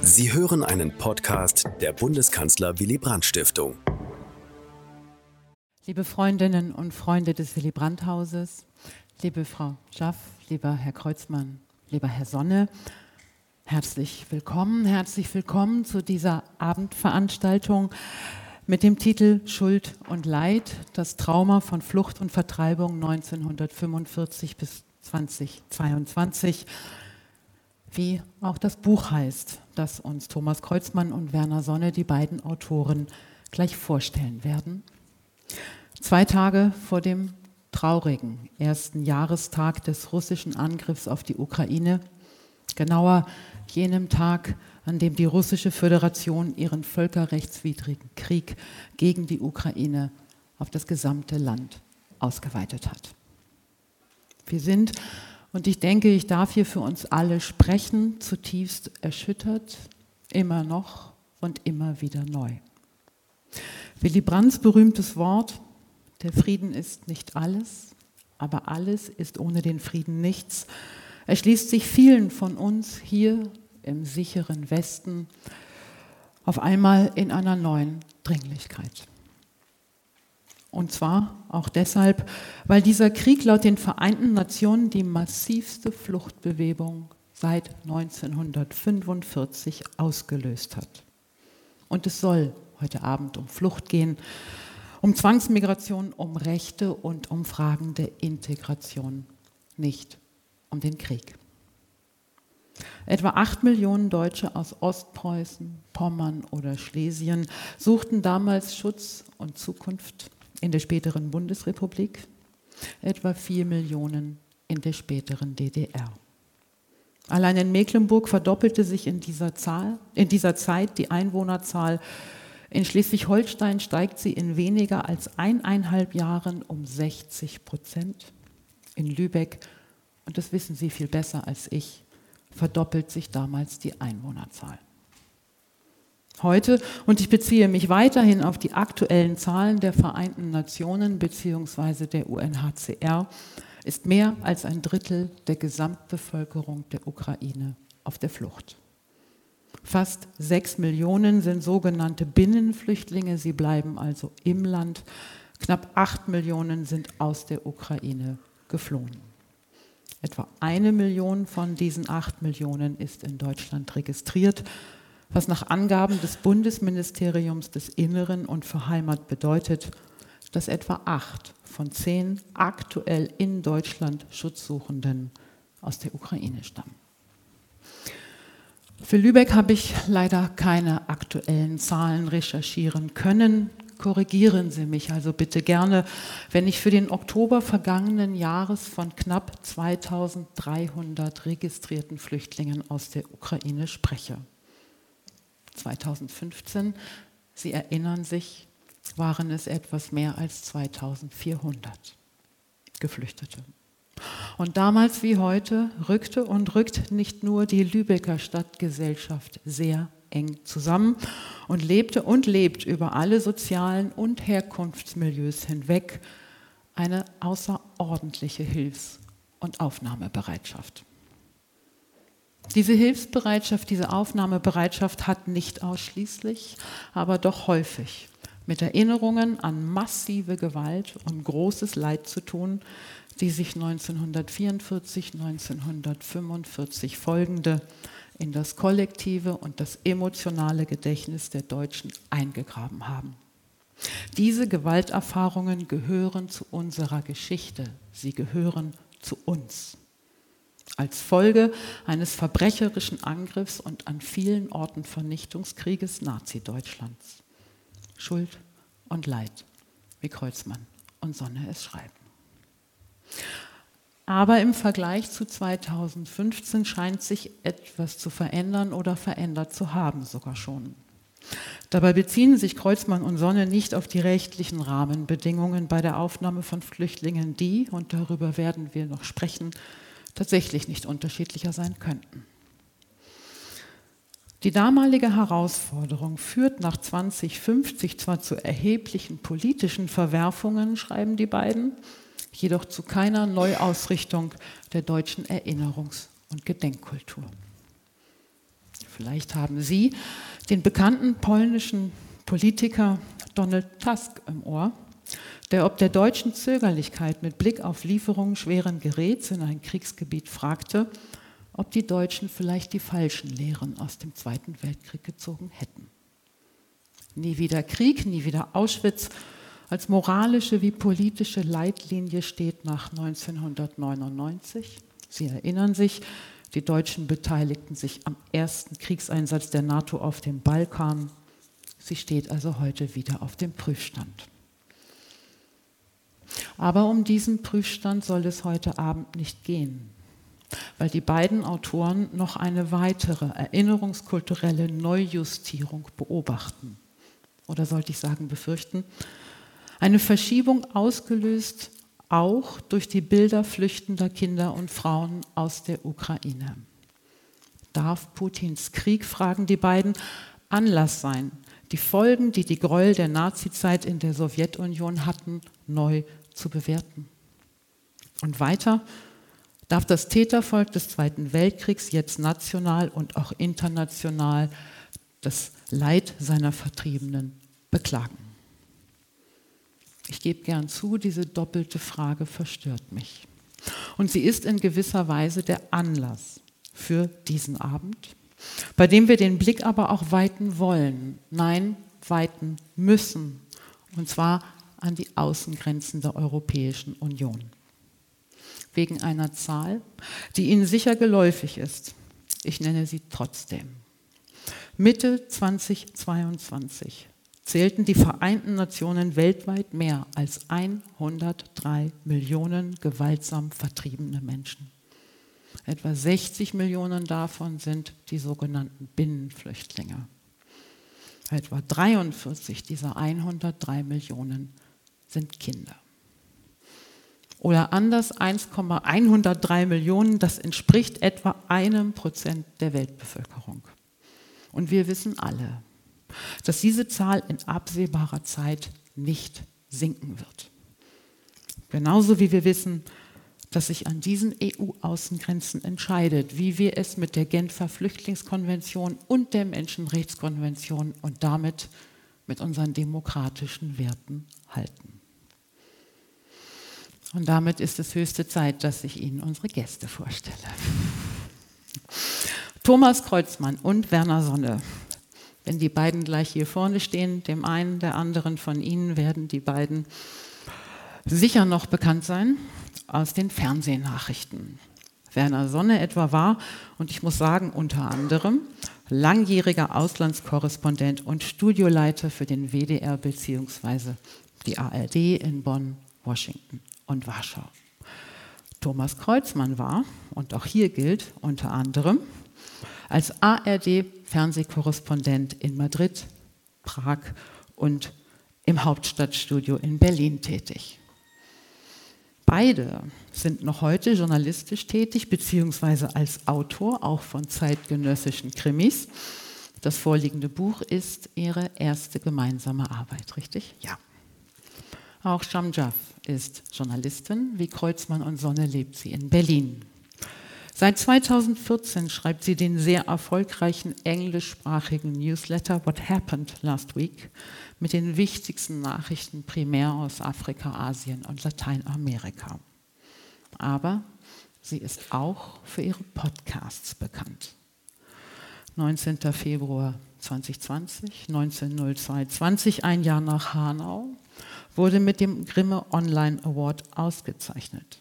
Sie hören einen Podcast der Bundeskanzler Willy Brandt Stiftung. Liebe Freundinnen und Freunde des Willy Brandt Hauses, liebe Frau Schaff, lieber Herr Kreuzmann, lieber Herr Sonne, herzlich willkommen, herzlich willkommen zu dieser Abendveranstaltung mit dem Titel Schuld und Leid, das Trauma von Flucht und Vertreibung 1945 bis 2022 wie auch das Buch heißt, das uns Thomas Kreuzmann und Werner Sonne, die beiden Autoren, gleich vorstellen werden. Zwei Tage vor dem traurigen ersten Jahrestag des russischen Angriffs auf die Ukraine, genauer jenem Tag, an dem die russische Föderation ihren völkerrechtswidrigen Krieg gegen die Ukraine auf das gesamte Land ausgeweitet hat. Wir sind und ich denke, ich darf hier für uns alle sprechen, zutiefst erschüttert, immer noch und immer wieder neu. Willy Brandts berühmtes Wort, der Frieden ist nicht alles, aber alles ist ohne den Frieden nichts, erschließt sich vielen von uns hier im sicheren Westen auf einmal in einer neuen Dringlichkeit. Und zwar auch deshalb, weil dieser Krieg laut den Vereinten Nationen die massivste Fluchtbewegung seit 1945 ausgelöst hat. Und es soll heute Abend um Flucht gehen, um Zwangsmigration, um Rechte und um Fragen der Integration, nicht um den Krieg. Etwa acht Millionen Deutsche aus Ostpreußen, Pommern oder Schlesien suchten damals Schutz und Zukunft in der späteren Bundesrepublik, etwa 4 Millionen in der späteren DDR. Allein in Mecklenburg verdoppelte sich in dieser, Zahl, in dieser Zeit die Einwohnerzahl. In Schleswig-Holstein steigt sie in weniger als eineinhalb Jahren um 60 Prozent. In Lübeck, und das wissen Sie viel besser als ich, verdoppelt sich damals die Einwohnerzahl. Heute, und ich beziehe mich weiterhin auf die aktuellen Zahlen der Vereinten Nationen bzw. der UNHCR, ist mehr als ein Drittel der Gesamtbevölkerung der Ukraine auf der Flucht. Fast sechs Millionen sind sogenannte Binnenflüchtlinge, sie bleiben also im Land. Knapp acht Millionen sind aus der Ukraine geflohen. Etwa eine Million von diesen acht Millionen ist in Deutschland registriert was nach Angaben des Bundesministeriums des Inneren und für Heimat bedeutet, dass etwa acht von zehn aktuell in Deutschland Schutzsuchenden aus der Ukraine stammen. Für Lübeck habe ich leider keine aktuellen Zahlen recherchieren können. Korrigieren Sie mich also bitte gerne, wenn ich für den Oktober vergangenen Jahres von knapp 2300 registrierten Flüchtlingen aus der Ukraine spreche. 2015, Sie erinnern sich, waren es etwas mehr als 2400 Geflüchtete. Und damals wie heute rückte und rückt nicht nur die Lübecker Stadtgesellschaft sehr eng zusammen und lebte und lebt über alle sozialen und Herkunftsmilieus hinweg eine außerordentliche Hilfs- und Aufnahmebereitschaft. Diese Hilfsbereitschaft, diese Aufnahmebereitschaft hat nicht ausschließlich, aber doch häufig mit Erinnerungen an massive Gewalt und großes Leid zu tun, die sich 1944, 1945 folgende in das kollektive und das emotionale Gedächtnis der Deutschen eingegraben haben. Diese Gewalterfahrungen gehören zu unserer Geschichte, sie gehören zu uns als Folge eines verbrecherischen Angriffs und an vielen Orten Vernichtungskrieges Nazi-Deutschlands. Schuld und Leid, wie Kreuzmann und Sonne es schreiben. Aber im Vergleich zu 2015 scheint sich etwas zu verändern oder verändert zu haben sogar schon. Dabei beziehen sich Kreuzmann und Sonne nicht auf die rechtlichen Rahmenbedingungen bei der Aufnahme von Flüchtlingen, die, und darüber werden wir noch sprechen, tatsächlich nicht unterschiedlicher sein könnten. Die damalige Herausforderung führt nach 2050 zwar zu erheblichen politischen Verwerfungen, schreiben die beiden, jedoch zu keiner Neuausrichtung der deutschen Erinnerungs- und Gedenkkultur. Vielleicht haben Sie den bekannten polnischen Politiker Donald Tusk im Ohr, der ob der deutschen Zögerlichkeit mit Blick auf Lieferungen schweren Geräts in ein Kriegsgebiet fragte, ob die Deutschen vielleicht die falschen Lehren aus dem Zweiten Weltkrieg gezogen hätten. Nie wieder Krieg, nie wieder Auschwitz. Als moralische wie politische Leitlinie steht nach 1999. Sie erinnern sich, die Deutschen beteiligten sich am ersten Kriegseinsatz der NATO auf dem Balkan. Sie steht also heute wieder auf dem Prüfstand. Aber um diesen Prüfstand soll es heute Abend nicht gehen, weil die beiden Autoren noch eine weitere erinnerungskulturelle Neujustierung beobachten. Oder sollte ich sagen, befürchten? Eine Verschiebung ausgelöst auch durch die Bilder flüchtender Kinder und Frauen aus der Ukraine. Darf Putins Krieg, fragen die beiden, Anlass sein, die Folgen, die die Gräuel der Nazizeit in der Sowjetunion hatten, neu zu bewerten? Und weiter, darf das Tätervolk des Zweiten Weltkriegs jetzt national und auch international das Leid seiner Vertriebenen beklagen? Ich gebe gern zu, diese doppelte Frage verstört mich. Und sie ist in gewisser Weise der Anlass für diesen Abend, bei dem wir den Blick aber auch weiten wollen, nein, weiten müssen, und zwar an die Außengrenzen der Europäischen Union. Wegen einer Zahl, die Ihnen sicher geläufig ist. Ich nenne sie trotzdem. Mitte 2022 zählten die Vereinten Nationen weltweit mehr als 103 Millionen gewaltsam vertriebene Menschen. Etwa 60 Millionen davon sind die sogenannten Binnenflüchtlinge. Etwa 43 dieser 103 Millionen sind Kinder. Oder anders 1,103 Millionen, das entspricht etwa einem Prozent der Weltbevölkerung. Und wir wissen alle, dass diese Zahl in absehbarer Zeit nicht sinken wird. Genauso wie wir wissen, dass sich an diesen EU-Außengrenzen entscheidet, wie wir es mit der Genfer Flüchtlingskonvention und der Menschenrechtskonvention und damit mit unseren demokratischen Werten halten. Und damit ist es höchste Zeit, dass ich Ihnen unsere Gäste vorstelle. Thomas Kreuzmann und Werner Sonne wenn die beiden gleich hier vorne stehen, dem einen, der anderen von Ihnen werden die beiden sicher noch bekannt sein aus den Fernsehnachrichten. Werner Sonne etwa war, und ich muss sagen, unter anderem langjähriger Auslandskorrespondent und Studioleiter für den WDR bzw. die ARD in Bonn, Washington und Warschau. Thomas Kreuzmann war, und auch hier gilt unter anderem, als ARD-Fernsehkorrespondent in Madrid, Prag und im Hauptstadtstudio in Berlin tätig. Beide sind noch heute journalistisch tätig, beziehungsweise als Autor auch von zeitgenössischen Krimis. Das vorliegende Buch ist ihre erste gemeinsame Arbeit, richtig? Ja. Auch Shamjaf ist Journalistin. Wie Kreuzmann und Sonne lebt sie in Berlin. Seit 2014 schreibt sie den sehr erfolgreichen englischsprachigen Newsletter What Happened Last Week mit den wichtigsten Nachrichten primär aus Afrika, Asien und Lateinamerika. Aber sie ist auch für ihre Podcasts bekannt. 19. Februar 2020, 1902, 20 ein Jahr nach Hanau, wurde mit dem Grimme Online Award ausgezeichnet.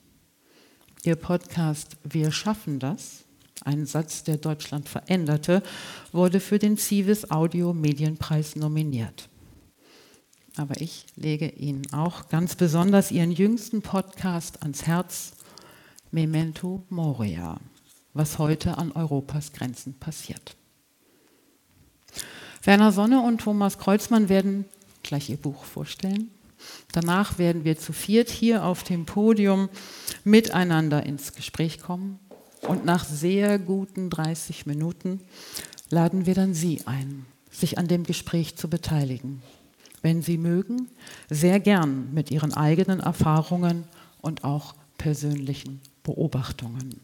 Ihr Podcast Wir schaffen das, ein Satz, der Deutschland veränderte, wurde für den Civis Audio Medienpreis nominiert. Aber ich lege Ihnen auch ganz besonders Ihren jüngsten Podcast ans Herz, Memento Moria, was heute an Europas Grenzen passiert. Werner Sonne und Thomas Kreuzmann werden gleich ihr Buch vorstellen. Danach werden wir zu viert hier auf dem Podium miteinander ins Gespräch kommen. Und nach sehr guten 30 Minuten laden wir dann Sie ein, sich an dem Gespräch zu beteiligen. Wenn Sie mögen, sehr gern mit Ihren eigenen Erfahrungen und auch persönlichen Beobachtungen.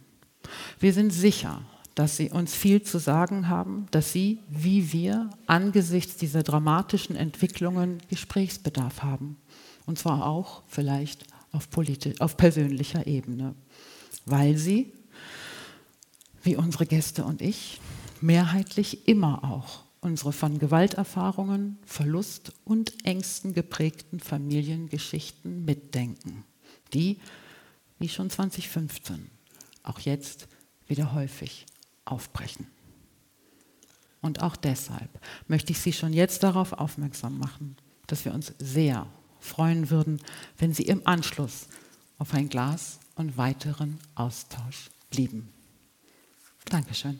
Wir sind sicher, dass Sie uns viel zu sagen haben, dass Sie, wie wir, angesichts dieser dramatischen Entwicklungen Gesprächsbedarf haben. Und zwar auch vielleicht auf, auf persönlicher Ebene, weil Sie, wie unsere Gäste und ich, mehrheitlich immer auch unsere von Gewalterfahrungen, Verlust und Ängsten geprägten Familiengeschichten mitdenken, die, wie schon 2015, auch jetzt wieder häufig aufbrechen. Und auch deshalb möchte ich Sie schon jetzt darauf aufmerksam machen, dass wir uns sehr freuen würden, wenn Sie im Anschluss auf ein Glas und weiteren Austausch blieben. Dankeschön.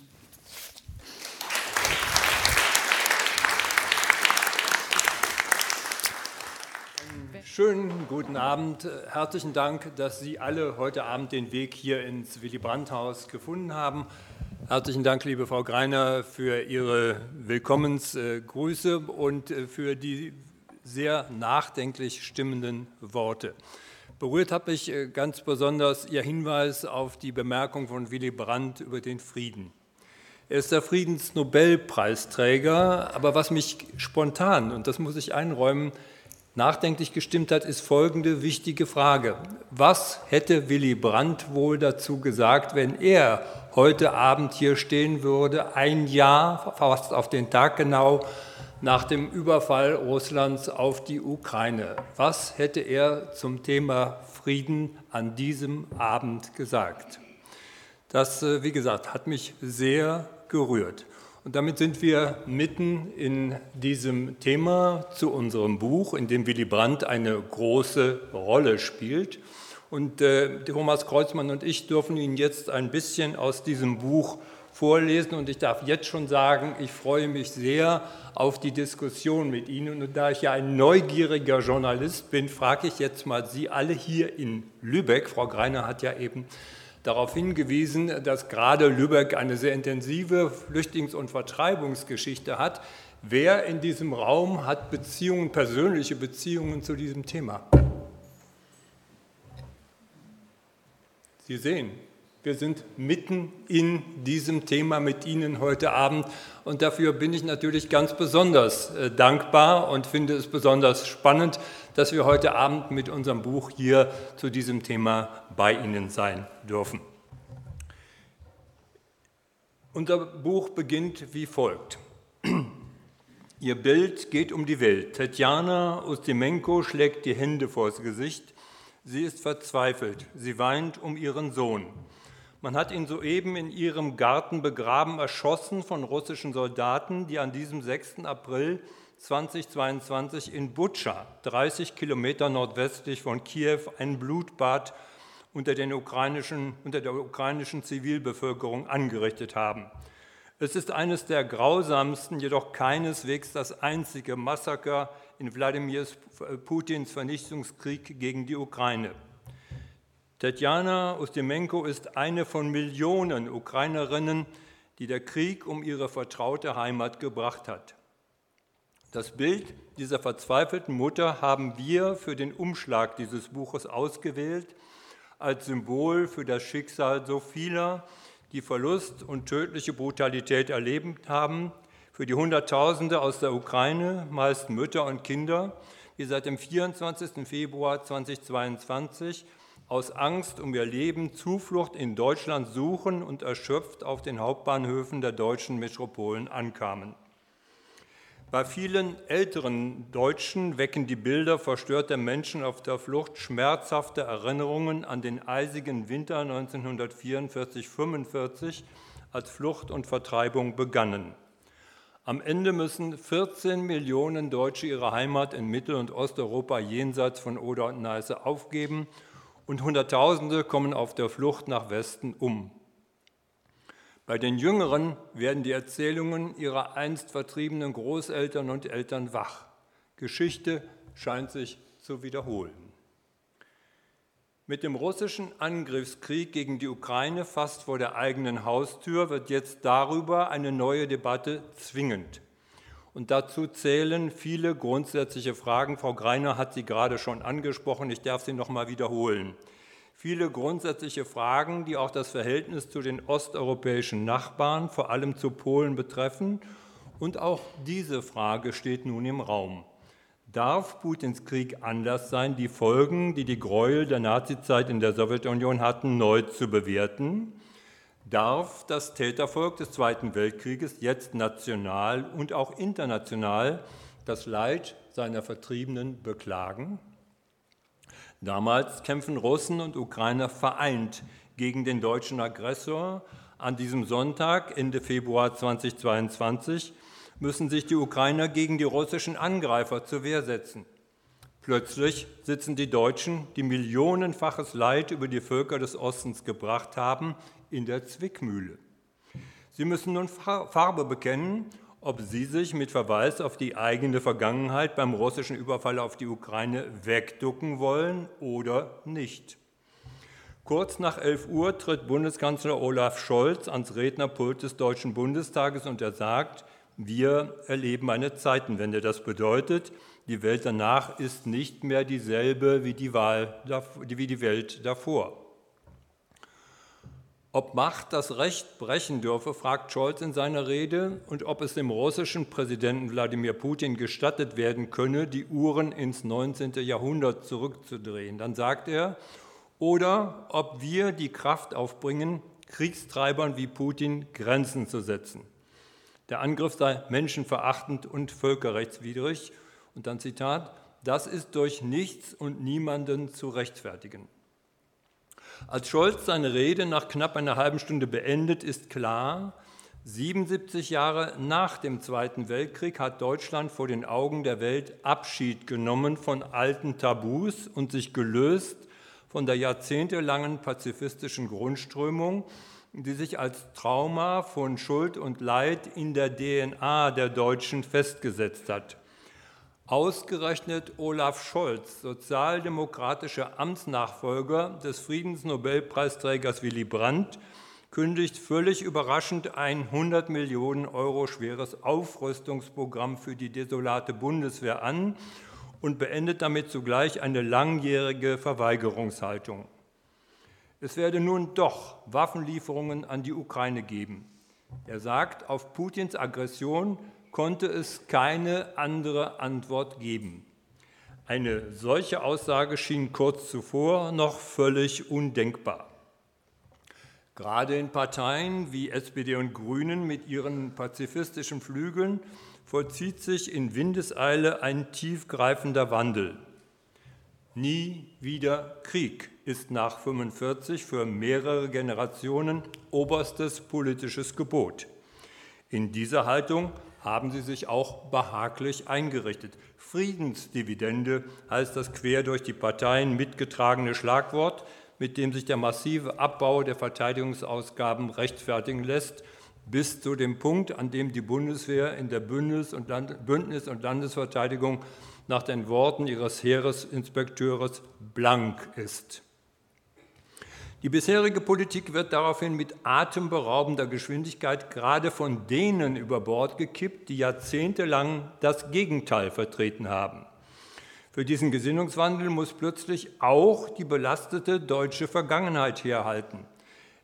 Schönen guten Abend. Herzlichen Dank, dass Sie alle heute Abend den Weg hier ins Willy Brandt-Haus gefunden haben. Herzlichen Dank, liebe Frau Greiner, für Ihre Willkommensgrüße und äh, für die sehr nachdenklich stimmenden Worte. Berührt habe ich äh, ganz besonders Ihr Hinweis auf die Bemerkung von Willy Brandt über den Frieden. Er ist der Friedensnobelpreisträger, aber was mich spontan, und das muss ich einräumen, nachdenklich gestimmt hat, ist folgende wichtige Frage. Was hätte Willy Brandt wohl dazu gesagt, wenn er heute Abend hier stehen würde, ein Jahr, fast auf den Tag genau, nach dem Überfall Russlands auf die Ukraine? Was hätte er zum Thema Frieden an diesem Abend gesagt? Das, äh, wie gesagt, hat mich sehr gerührt. Und damit sind wir mitten in diesem Thema zu unserem Buch, in dem Willy Brandt eine große Rolle spielt. Und äh, Thomas Kreuzmann und ich dürfen Ihnen jetzt ein bisschen aus diesem Buch vorlesen. Und ich darf jetzt schon sagen, ich freue mich sehr auf die Diskussion mit Ihnen. Und da ich ja ein neugieriger Journalist bin, frage ich jetzt mal Sie alle hier in Lübeck. Frau Greiner hat ja eben darauf hingewiesen, dass gerade Lübeck eine sehr intensive Flüchtlings- und Vertreibungsgeschichte hat. Wer in diesem Raum hat Beziehungen, persönliche Beziehungen zu diesem Thema? Sie sehen, wir sind mitten in diesem Thema mit Ihnen heute Abend und dafür bin ich natürlich ganz besonders äh, dankbar und finde es besonders spannend, dass wir heute Abend mit unserem Buch hier zu diesem Thema bei Ihnen sein dürfen. Unser Buch beginnt wie folgt. Ihr Bild geht um die Welt. Tetjana Ustimenko schlägt die Hände vors Gesicht. Sie ist verzweifelt. Sie weint um ihren Sohn. Man hat ihn soeben in ihrem Garten begraben, erschossen von russischen Soldaten, die an diesem 6. April 2022 in Butscha, 30 Kilometer nordwestlich von Kiew, ein Blutbad unter, unter der ukrainischen Zivilbevölkerung angerichtet haben. Es ist eines der grausamsten, jedoch keineswegs das einzige Massaker in Wladimir Putins Vernichtungskrieg gegen die Ukraine. Tetjana Ustimenko ist eine von Millionen Ukrainerinnen, die der Krieg um ihre vertraute Heimat gebracht hat. Das Bild dieser verzweifelten Mutter haben wir für den Umschlag dieses Buches ausgewählt, als Symbol für das Schicksal so vieler, die Verlust und tödliche Brutalität erlebt haben, für die Hunderttausende aus der Ukraine, meist Mütter und Kinder, die seit dem 24. Februar 2022 aus Angst um ihr Leben Zuflucht in Deutschland suchen und erschöpft auf den Hauptbahnhöfen der deutschen Metropolen ankamen. Bei vielen älteren Deutschen wecken die Bilder verstörter Menschen auf der Flucht schmerzhafte Erinnerungen an den eisigen Winter 1944-45, als Flucht und Vertreibung begannen. Am Ende müssen 14 Millionen Deutsche ihre Heimat in Mittel- und Osteuropa jenseits von Oder und Neiße aufgeben und Hunderttausende kommen auf der Flucht nach Westen um. Bei den Jüngeren werden die Erzählungen ihrer einst vertriebenen Großeltern und Eltern wach. Geschichte scheint sich zu wiederholen. Mit dem russischen Angriffskrieg gegen die Ukraine fast vor der eigenen Haustür wird jetzt darüber eine neue Debatte zwingend. Und dazu zählen viele grundsätzliche Fragen. Frau Greiner hat sie gerade schon angesprochen. Ich darf sie noch mal wiederholen. Viele grundsätzliche Fragen, die auch das Verhältnis zu den osteuropäischen Nachbarn, vor allem zu Polen betreffen. Und auch diese Frage steht nun im Raum. Darf Putins Krieg anders sein, die Folgen, die die Gräuel der Nazizeit in der Sowjetunion hatten, neu zu bewerten? Darf das Tätervolk des Zweiten Weltkrieges jetzt national und auch international das Leid seiner Vertriebenen beklagen? Damals kämpfen Russen und Ukrainer vereint gegen den deutschen Aggressor. An diesem Sonntag, Ende Februar 2022, müssen sich die Ukrainer gegen die russischen Angreifer zur Wehr setzen. Plötzlich sitzen die Deutschen, die millionenfaches Leid über die Völker des Ostens gebracht haben, in der Zwickmühle. Sie müssen nun Farbe bekennen, ob sie sich mit Verweis auf die eigene Vergangenheit beim russischen Überfall auf die Ukraine wegducken wollen oder nicht. Kurz nach 11 Uhr tritt Bundeskanzler Olaf Scholz ans Rednerpult des Deutschen Bundestages und er sagt, wir erleben eine Zeitenwende. Das bedeutet, die Welt danach ist nicht mehr dieselbe wie die, Wahl, wie die Welt davor. Ob Macht das Recht brechen dürfe, fragt Scholz in seiner Rede, und ob es dem russischen Präsidenten Wladimir Putin gestattet werden könne, die Uhren ins 19. Jahrhundert zurückzudrehen. Dann sagt er, oder ob wir die Kraft aufbringen, Kriegstreibern wie Putin Grenzen zu setzen. Der Angriff sei menschenverachtend und völkerrechtswidrig. Und dann Zitat, das ist durch nichts und niemanden zu rechtfertigen. Als Scholz seine Rede nach knapp einer halben Stunde beendet, ist klar, 77 Jahre nach dem Zweiten Weltkrieg hat Deutschland vor den Augen der Welt Abschied genommen von alten Tabus und sich gelöst von der jahrzehntelangen pazifistischen Grundströmung, die sich als Trauma von Schuld und Leid in der DNA der Deutschen festgesetzt hat. Ausgerechnet Olaf Scholz, sozialdemokratischer Amtsnachfolger des Friedensnobelpreisträgers Willy Brandt, kündigt völlig überraschend ein 100 Millionen Euro schweres Aufrüstungsprogramm für die desolate Bundeswehr an und beendet damit zugleich eine langjährige Verweigerungshaltung. Es werde nun doch Waffenlieferungen an die Ukraine geben. Er sagt, auf Putins Aggression konnte es keine andere Antwort geben. Eine solche Aussage schien kurz zuvor noch völlig undenkbar. Gerade in Parteien wie SPD und Grünen mit ihren pazifistischen Flügeln vollzieht sich in Windeseile ein tiefgreifender Wandel. Nie wieder Krieg ist nach 45 für mehrere Generationen oberstes politisches Gebot. In dieser Haltung haben sie sich auch behaglich eingerichtet. Friedensdividende heißt das quer durch die Parteien mitgetragene Schlagwort, mit dem sich der massive Abbau der Verteidigungsausgaben rechtfertigen lässt, bis zu dem Punkt, an dem die Bundeswehr in der Bündnis- und, Landesverteidigung nach den Worten ihres Heeresinspekteurs blank ist. Die bisherige Politik wird daraufhin mit atemberaubender Geschwindigkeit gerade von denen über Bord gekippt, die jahrzehntelang das Gegenteil vertreten haben. Für diesen Gesinnungswandel muss plötzlich auch die belastete deutsche Vergangenheit herhalten.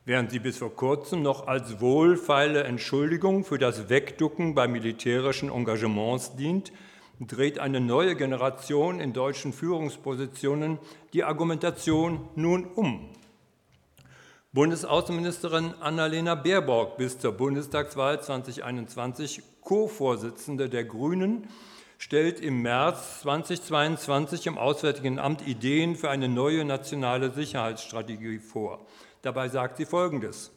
Während sie bis vor kurzem noch als wohlfeile Entschuldigung für das Wegducken bei militärischen Engagements dient, dreht eine neue Generation in deutschen Führungspositionen die Argumentation nun um. Bundesaußenministerin Annalena Baerbock, bis zur Bundestagswahl 2021 Co-Vorsitzende der Grünen, stellt im März 2022 im Auswärtigen Amt Ideen für eine neue nationale Sicherheitsstrategie vor. Dabei sagt sie Folgendes.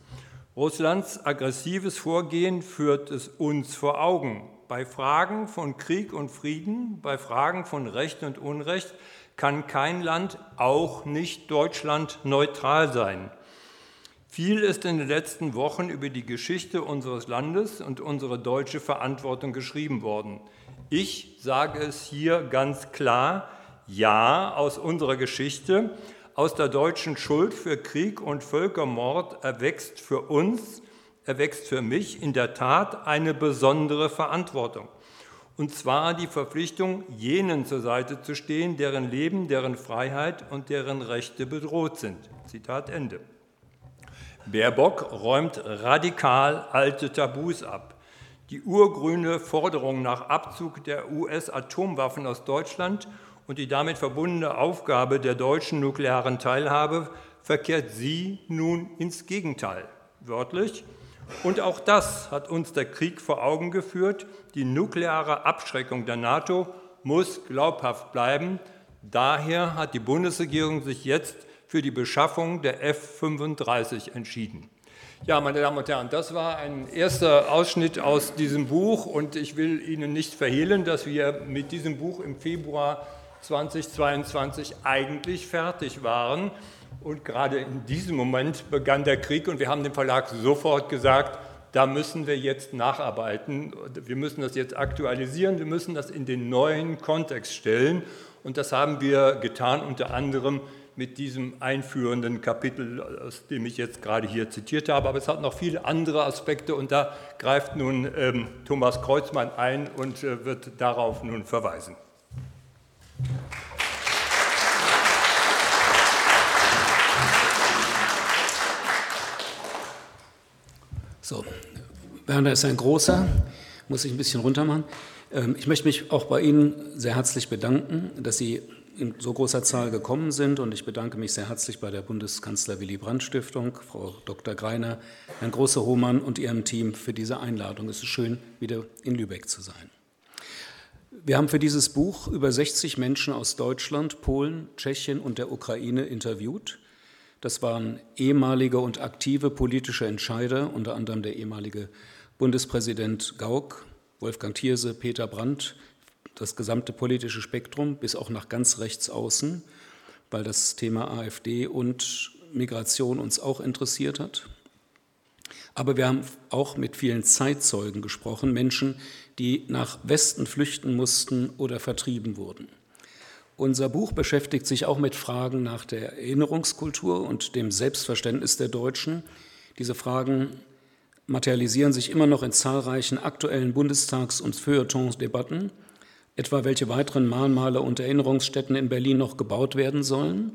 Russlands aggressives Vorgehen führt es uns vor Augen. Bei Fragen von Krieg und Frieden, bei Fragen von Recht und Unrecht kann kein Land, auch nicht Deutschland, neutral sein. Viel ist in den letzten Wochen über die Geschichte unseres Landes und unsere deutsche Verantwortung geschrieben worden. Ich sage es hier ganz klar, ja, aus unserer Geschichte, aus der deutschen Schuld für Krieg und Völkermord erwächst für uns erwächst für mich in der Tat eine besondere Verantwortung. und zwar die Verpflichtung, jenen zur Seite zu stehen, deren Leben, deren Freiheit und deren Rechte bedroht sind. Zitat Ende. Baerbock räumt radikal alte Tabus ab. Die urgrüne Forderung nach Abzug der US-Atomwaffen aus Deutschland und die damit verbundene Aufgabe der deutschen nuklearen Teilhabe verkehrt sie nun ins Gegenteil. Wörtlich, und auch das hat uns der Krieg vor Augen geführt. Die nukleare Abschreckung der NATO muss glaubhaft bleiben. Daher hat die Bundesregierung sich jetzt für die Beschaffung der F-35 entschieden. Ja, meine Damen und Herren, das war ein erster Ausschnitt aus diesem Buch und ich will Ihnen nicht verhehlen, dass wir mit diesem Buch im Februar 2022 eigentlich fertig waren. Und gerade in diesem Moment begann der Krieg und wir haben dem Verlag sofort gesagt, da müssen wir jetzt nacharbeiten. Wir müssen das jetzt aktualisieren, wir müssen das in den neuen Kontext stellen. Und das haben wir getan, unter anderem mit diesem einführenden Kapitel, aus dem ich jetzt gerade hier zitiert habe. Aber es hat noch viele andere Aspekte und da greift nun ähm, Thomas Kreuzmann ein und äh, wird darauf nun verweisen. So, Werner ist ein großer, muss ich ein bisschen runter machen. Ähm, ich möchte mich auch bei Ihnen sehr herzlich bedanken, dass Sie in so großer Zahl gekommen sind und ich bedanke mich sehr herzlich bei der Bundeskanzler Willy Brandt Stiftung, Frau Dr. Greiner, Herrn Große-Hohmann und Ihrem Team für diese Einladung. Es ist schön, wieder in Lübeck zu sein. Wir haben für dieses Buch über 60 Menschen aus Deutschland, Polen, Tschechien und der Ukraine interviewt. Das waren ehemalige und aktive politische Entscheider, unter anderem der ehemalige Bundespräsident Gauck, Wolfgang Thierse, Peter Brandt, das gesamte politische Spektrum bis auch nach ganz rechts außen, weil das Thema AfD und Migration uns auch interessiert hat. Aber wir haben auch mit vielen Zeitzeugen gesprochen, Menschen, die nach Westen flüchten mussten oder vertrieben wurden. Unser Buch beschäftigt sich auch mit Fragen nach der Erinnerungskultur und dem Selbstverständnis der Deutschen. Diese Fragen materialisieren sich immer noch in zahlreichen aktuellen Bundestags- und Feuilletons-Debatten, etwa welche weiteren Mahnmale und Erinnerungsstätten in Berlin noch gebaut werden sollen.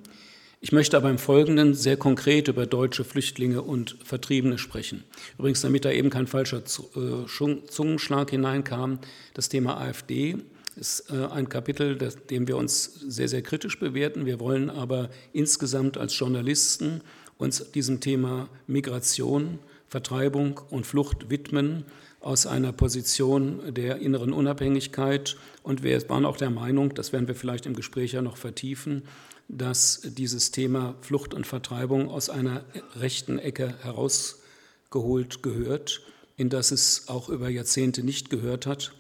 Ich möchte aber im Folgenden sehr konkret über deutsche Flüchtlinge und Vertriebene sprechen. Übrigens, damit da eben kein falscher äh, Zungenschlag hineinkam, das Thema AfD ist äh, ein Kapitel, dem wir uns sehr, sehr kritisch bewerten. Wir wollen aber insgesamt als Journalisten uns diesem Thema Migration, Vertreibung und Flucht widmen aus einer Position der inneren Unabhängigkeit. Und wir waren auch der Meinung, das werden wir vielleicht im Gespräch ja noch vertiefen, dass dieses Thema Flucht und Vertreibung aus einer rechten Ecke herausgeholt gehört, in das es auch über Jahrzehnte nicht gehört hat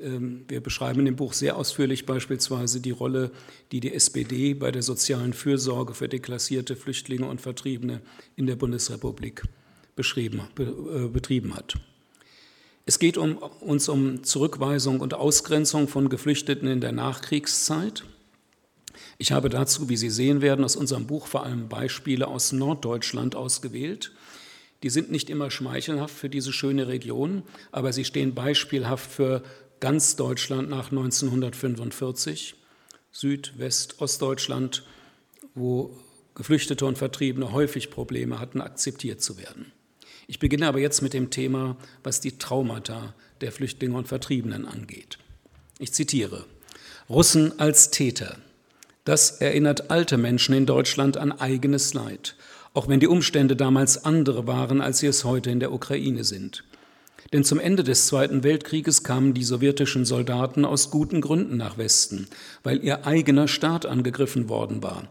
ähm, wir beschreiben dem Buch sehr ausführlich beispielsweise die Rolle, die die SPD bei der sozialen Fürsorge für deklassierte Flüchtlinge und Vertriebene in der Bundesrepublik äh, betrieben hat. Es geht um, uns um Zurückweisung und Ausgrenzung von Geflüchteten in der Nachkriegszeit. Ich habe dazu, wie Sie sehen werden, aus unserem Buch vor allem Beispiele aus Norddeutschland ausgewählt. Die sind nicht immer schmeichelhaft für diese schöne Region, aber sie stehen beispielhaft für ganz Deutschland nach 1945, Süd-, West-, Ostdeutschland, wo Geflüchtete und Vertriebene häufig Probleme hatten, akzeptiert zu werden. Ich beginne aber jetzt mit dem Thema, was die Traumata der Flüchtlinge und Vertriebenen angeht. Ich zitiere, Russen als Täter. Das erinnert alte Menschen in Deutschland an eigenes Leid, auch wenn die Umstände damals andere waren, als sie es heute in der Ukraine sind. Denn zum Ende des Zweiten Weltkrieges kamen die sowjetischen Soldaten aus guten Gründen nach Westen, weil ihr eigener Staat angegriffen worden war.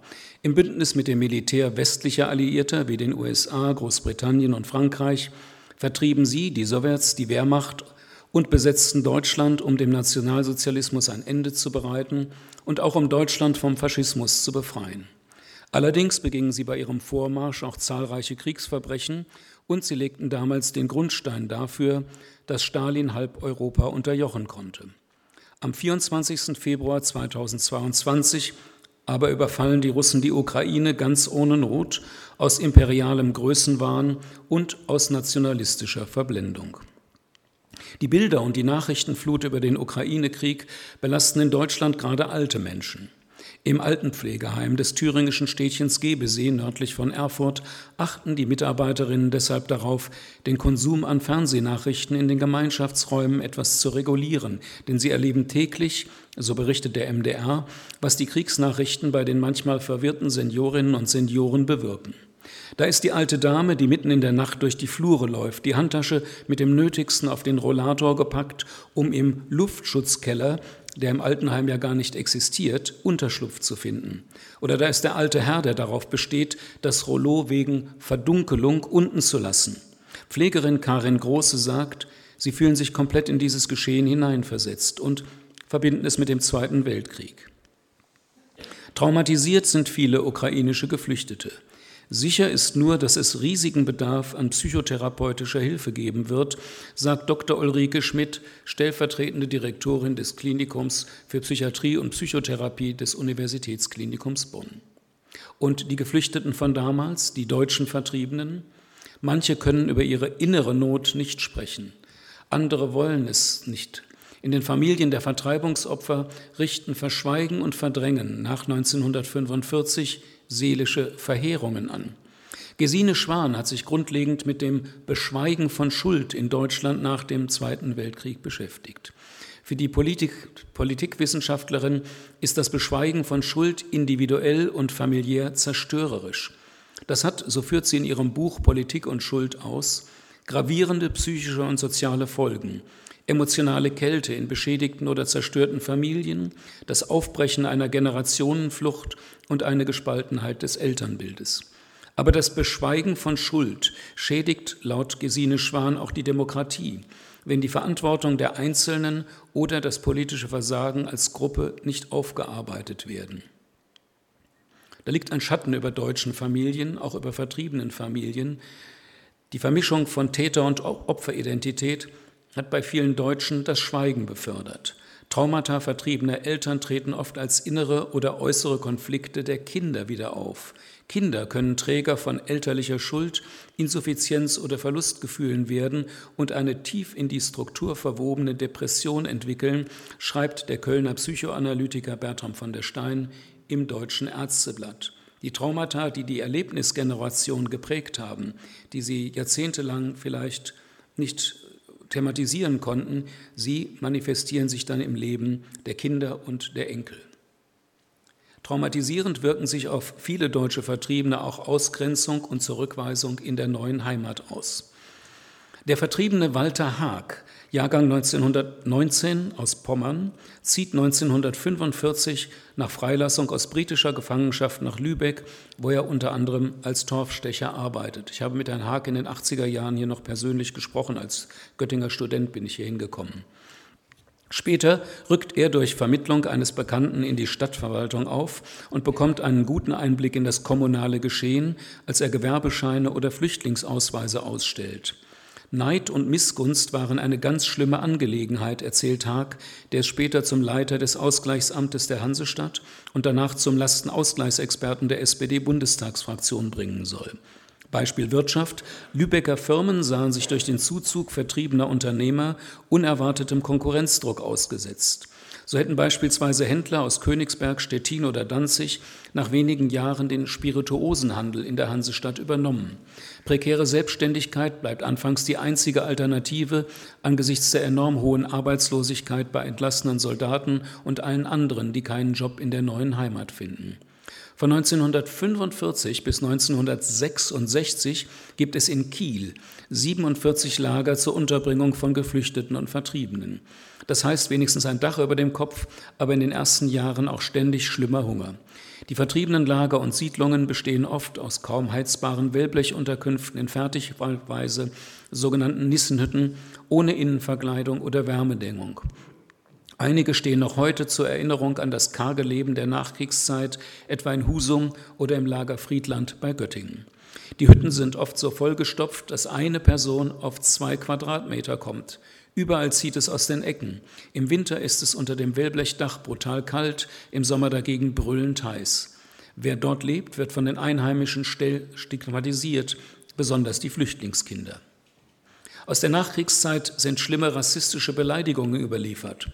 Im Bündnis mit dem Militär westlicher Alliierter wie den USA, Großbritannien und Frankreich vertrieben sie, die Sowjets, die Wehrmacht und besetzten Deutschland, um dem Nationalsozialismus ein Ende zu bereiten und auch um Deutschland vom Faschismus zu befreien. Allerdings begingen sie bei ihrem Vormarsch auch zahlreiche Kriegsverbrechen und sie legten damals den Grundstein dafür, dass Stalin halb Europa unterjochen konnte. Am 24. Februar 2022 aber überfallen die Russen die Ukraine ganz ohne Not, aus imperialem Größenwahn und aus nationalistischer Verblendung. Die Bilder und die Nachrichtenflut über den Ukraine-Krieg belasten in Deutschland gerade alte Menschen. Im Altenpflegeheim des thüringischen Städtchens Gebesee nördlich von Erfurt achten die Mitarbeiterinnen deshalb darauf, den Konsum an Fernsehnachrichten in den Gemeinschaftsräumen etwas zu regulieren, denn sie erleben täglich, so berichtet der MDR, was die Kriegsnachrichten bei den manchmal verwirrten Seniorinnen und Senioren bewirken. Da ist die alte Dame, die mitten in der Nacht durch die Flure läuft, die Handtasche mit dem Nötigsten auf den Rollator gepackt, um im Luftschutzkeller der im Altenheim ja gar nicht existiert, Unterschlupf zu finden. Oder da ist der alte Herr, der darauf besteht, das Rollo wegen Verdunkelung unten zu lassen. Pflegerin Karin Große sagt, sie fühlen sich komplett in dieses Geschehen hineinversetzt und verbinden es mit dem Zweiten Weltkrieg. Traumatisiert sind viele ukrainische Geflüchtete. Sicher ist nur, dass es riesigen Bedarf an psychotherapeutischer Hilfe geben wird, sagt Dr. Ulrike Schmidt, stellvertretende Direktorin des Klinikums für Psychiatrie und Psychotherapie des Universitätsklinikums Bonn. Und die Geflüchteten von damals, die deutschen Vertriebenen, manche können über ihre innere Not nicht sprechen, andere wollen es nicht. In den Familien der Vertreibungsopfer richten Verschweigen und Verdrängen nach 1945 seelische Verheerungen an. Gesine Schwan hat sich grundlegend mit dem Beschweigen von Schuld in Deutschland nach dem Zweiten Weltkrieg beschäftigt. Für die Politik, Politikwissenschaftlerin ist das Beschweigen von Schuld individuell und familiär zerstörerisch. Das hat, so führt sie in ihrem Buch Politik und Schuld aus, gravierende psychische und soziale Folgen, emotionale Kälte in beschädigten oder zerstörten Familien, das Aufbrechen einer Generationenflucht und eine Gespaltenheit des Elternbildes. Aber das Beschweigen von Schuld schädigt laut Gesine Schwan auch die Demokratie, wenn die Verantwortung der Einzelnen oder das politische Versagen als Gruppe nicht aufgearbeitet werden. Da liegt ein Schatten über deutschen Familien, auch über vertriebenen Familien. Die Vermischung von Täter- und Opferidentität hat bei vielen Deutschen das Schweigen befördert. Traumata vertriebener Eltern treten oft als innere oder äußere Konflikte der Kinder wieder auf. Kinder können Träger von elterlicher Schuld, Insuffizienz oder Verlustgefühlen werden und eine tief in die Struktur verwobene Depression entwickeln, schreibt der Kölner Psychoanalytiker Bertram von der Stein im Deutschen Ärzteblatt. Die Traumata, die die Erlebnisgeneration geprägt haben, die sie jahrzehntelang vielleicht nicht thematisieren konnten, sie manifestieren sich dann im Leben der Kinder und der Enkel. Traumatisierend wirken sich auf viele deutsche Vertriebene auch Ausgrenzung und Zurückweisung in der neuen Heimat aus. Der Vertriebene Walter Haag Jahrgang 1919 aus Pommern, zieht 1945 nach Freilassung aus britischer Gefangenschaft nach Lübeck, wo er unter anderem als Torfstecher arbeitet. Ich habe mit Herrn Haag in den 80er Jahren hier noch persönlich gesprochen. Als Göttinger Student bin ich hier hingekommen. Später rückt er durch Vermittlung eines Bekannten in die Stadtverwaltung auf und bekommt einen guten Einblick in das kommunale Geschehen, als er Gewerbescheine oder Flüchtlingsausweise ausstellt. Neid und Missgunst waren eine ganz schlimme Angelegenheit, erzählt Haag, der später zum Leiter des Ausgleichsamtes der Hansestadt und danach zum Lastenausgleichsexperten der SPD-Bundestagsfraktion bringen soll. Beispiel Wirtschaft. Lübecker Firmen sahen sich durch den Zuzug vertriebener Unternehmer unerwartetem Konkurrenzdruck ausgesetzt. So hätten beispielsweise Händler aus Königsberg, Stettin oder Danzig nach wenigen Jahren den Spirituosenhandel in der Hansestadt übernommen. Prekäre Selbstständigkeit bleibt anfangs die einzige Alternative angesichts der enorm hohen Arbeitslosigkeit bei entlassenen Soldaten und allen anderen, die keinen Job in der neuen Heimat finden. Von 1945 bis 1966 gibt es in Kiel 47 Lager zur Unterbringung von Geflüchteten und Vertriebenen. Das heißt wenigstens ein Dach über dem Kopf, aber in den ersten Jahren auch ständig schlimmer Hunger. Die vertriebenen Lager und Siedlungen bestehen oft aus kaum heizbaren Wellblechunterkünften in Fertigweise, sogenannten Nissenhütten, ohne Innenverkleidung oder Wärmedämmung. Einige stehen noch heute zur Erinnerung an das karge Leben der Nachkriegszeit, etwa in Husum oder im Lager Friedland bei Göttingen. Die Hütten sind oft so vollgestopft, dass eine Person auf zwei Quadratmeter kommt. Überall zieht es aus den Ecken. Im Winter ist es unter dem Wellblechdach brutal kalt, im Sommer dagegen brüllend heiß. Wer dort lebt, wird von den Einheimischen stigmatisiert, besonders die Flüchtlingskinder. Aus der Nachkriegszeit sind schlimme rassistische Beleidigungen überliefert.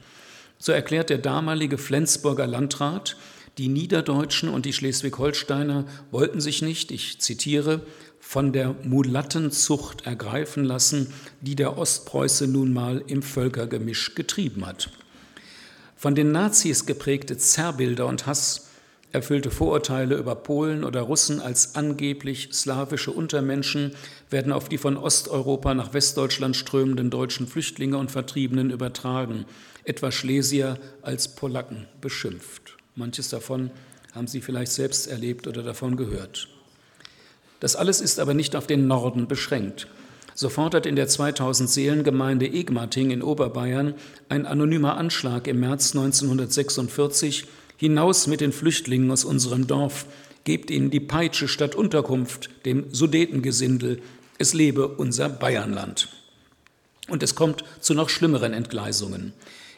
So erklärt der damalige Flensburger Landrat, die Niederdeutschen und die Schleswig-Holsteiner wollten sich nicht, ich zitiere, von der Mulattenzucht ergreifen lassen, die der Ostpreuße nun mal im Völkergemisch getrieben hat. Von den Nazis geprägte Zerrbilder und Hass erfüllte Vorurteile über Polen oder Russen als angeblich slawische Untermenschen werden auf die von Osteuropa nach Westdeutschland strömenden deutschen Flüchtlinge und Vertriebenen übertragen, etwa Schlesier als Polacken beschimpft. Manches davon haben Sie vielleicht selbst erlebt oder davon gehört. Das alles ist aber nicht auf den Norden beschränkt. So fordert in der 2000 Seelengemeinde Egmating in Oberbayern ein anonymer Anschlag im März 1946 hinaus mit den Flüchtlingen aus unserem Dorf, gebt ihnen die Peitsche statt Unterkunft, dem Sudetengesindel, es lebe unser Bayernland. Und es kommt zu noch schlimmeren Entgleisungen.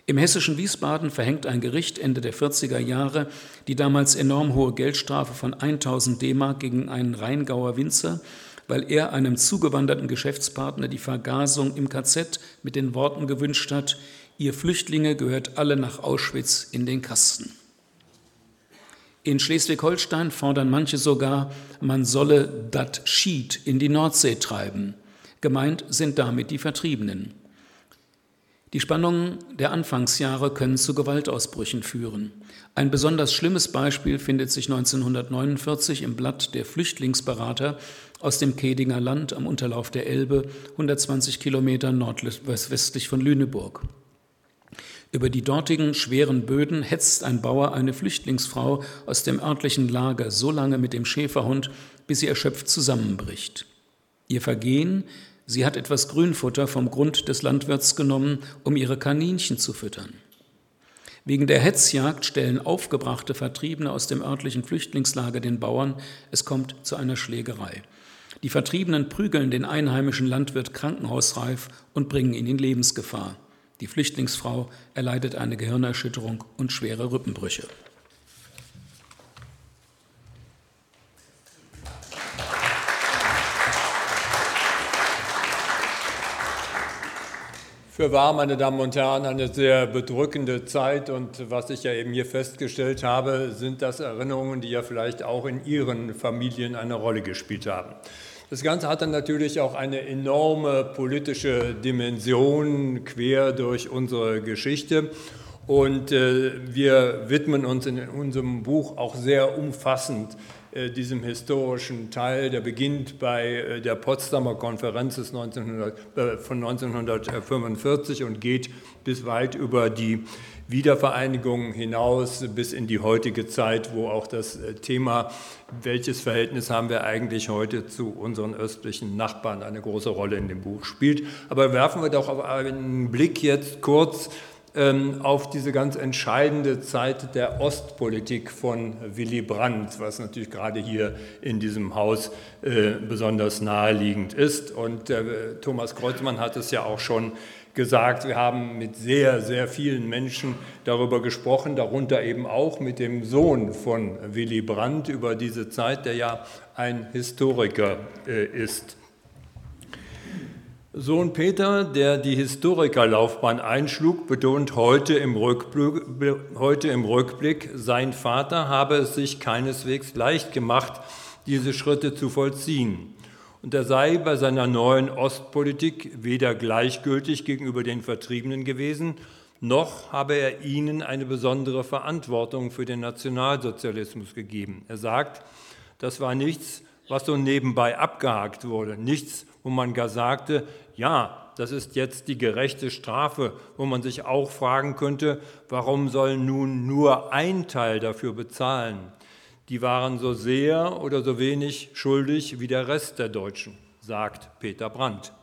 Im hessischen Wiesbaden verhängt ein Gericht Ende der 40er Jahre die damals enorm hohe Geldstrafe von 1000 D-Mark gegen einen Rheingauer Winzer, weil er einem zugewanderten Geschäftspartner die Vergasung im KZ mit den Worten gewünscht hat, ihr Flüchtlinge gehört alle nach Auschwitz in den Kasten. In Schleswig-Holstein fordern manche sogar, man solle dat Schied in die Nordsee treiben. Gemeint sind damit die Vertriebenen. Die Spannungen der Anfangsjahre können zu Gewaltausbrüchen führen. Ein besonders schlimmes Beispiel findet sich 1949 im Blatt der Flüchtlingsberater aus dem Kedinger Land am Unterlauf der Elbe, 120 Kilometer nordwestlich von Lüneburg. Über die dortigen schweren Böden hetzt ein Bauer eine Flüchtlingsfrau aus dem örtlichen Lager so lange mit dem Schäferhund, bis sie erschöpft zusammenbricht. Ihr Vergehen, sie hat etwas Grünfutter vom Grund des Landwirts genommen, um ihre Kaninchen zu füttern. Wegen der Hetzjagd stellen aufgebrachte Vertriebene aus dem örtlichen Flüchtlingslager den Bauern, es kommt zu einer Schlägerei. Die Vertriebenen prügeln den einheimischen Landwirt krankenhausreif und bringen ihn in Lebensgefahr. Die Flüchtlingsfrau erleidet eine Gehirnerschütterung und schwere Rippenbrüche. Für wahr, meine Damen und Herren, eine sehr bedrückende Zeit. Und was ich ja eben hier festgestellt habe, sind das Erinnerungen, die ja vielleicht auch in Ihren Familien eine Rolle gespielt haben. Das Ganze hat dann natürlich auch eine enorme politische Dimension quer durch unsere Geschichte. Und äh, wir widmen uns in unserem Buch auch sehr umfassend diesem historischen Teil. Der beginnt bei äh, der Potsdamer Konferenz 1900, äh, von 1945 und geht bis weit über die Wiedervereinigung hinaus bis in die heutige Zeit, wo auch das äh, Thema, welches Verhältnis haben wir eigentlich heute zu unseren östlichen Nachbarn, eine große Rolle in dem Buch spielt. Aber werfen wir doch einen Blick jetzt kurz auf diese ganz entscheidende Zeit der Ostpolitik von Willy Brandt, was natürlich gerade hier in diesem Haus äh, besonders naheliegend ist. Und äh, Thomas Kreuzmann hat es ja auch schon gesagt, wir haben mit sehr, sehr vielen Menschen darüber gesprochen, darunter eben auch mit dem Sohn von Willy Brandt über diese Zeit, der ja ein Historiker äh, ist. Sohn Peter, der die Historikerlaufbahn einschlug, betont heute im, Rückblick, heute im Rückblick, sein Vater habe es sich keineswegs leicht gemacht, diese Schritte zu vollziehen und er sei bei seiner neuen Ostpolitik weder gleichgültig gegenüber den Vertriebenen gewesen, noch habe er ihnen eine besondere Verantwortung für den Nationalsozialismus gegeben. Er sagt, das war nichts, was so nebenbei abgehakt wurde, nichts, wo man gar sagte, ja, das ist jetzt die gerechte Strafe, wo man sich auch fragen könnte, warum soll nun nur ein Teil dafür bezahlen? die waren so sehr oder so wenig schuldig wie der Rest der Deutschen, sagt Peter Brandt.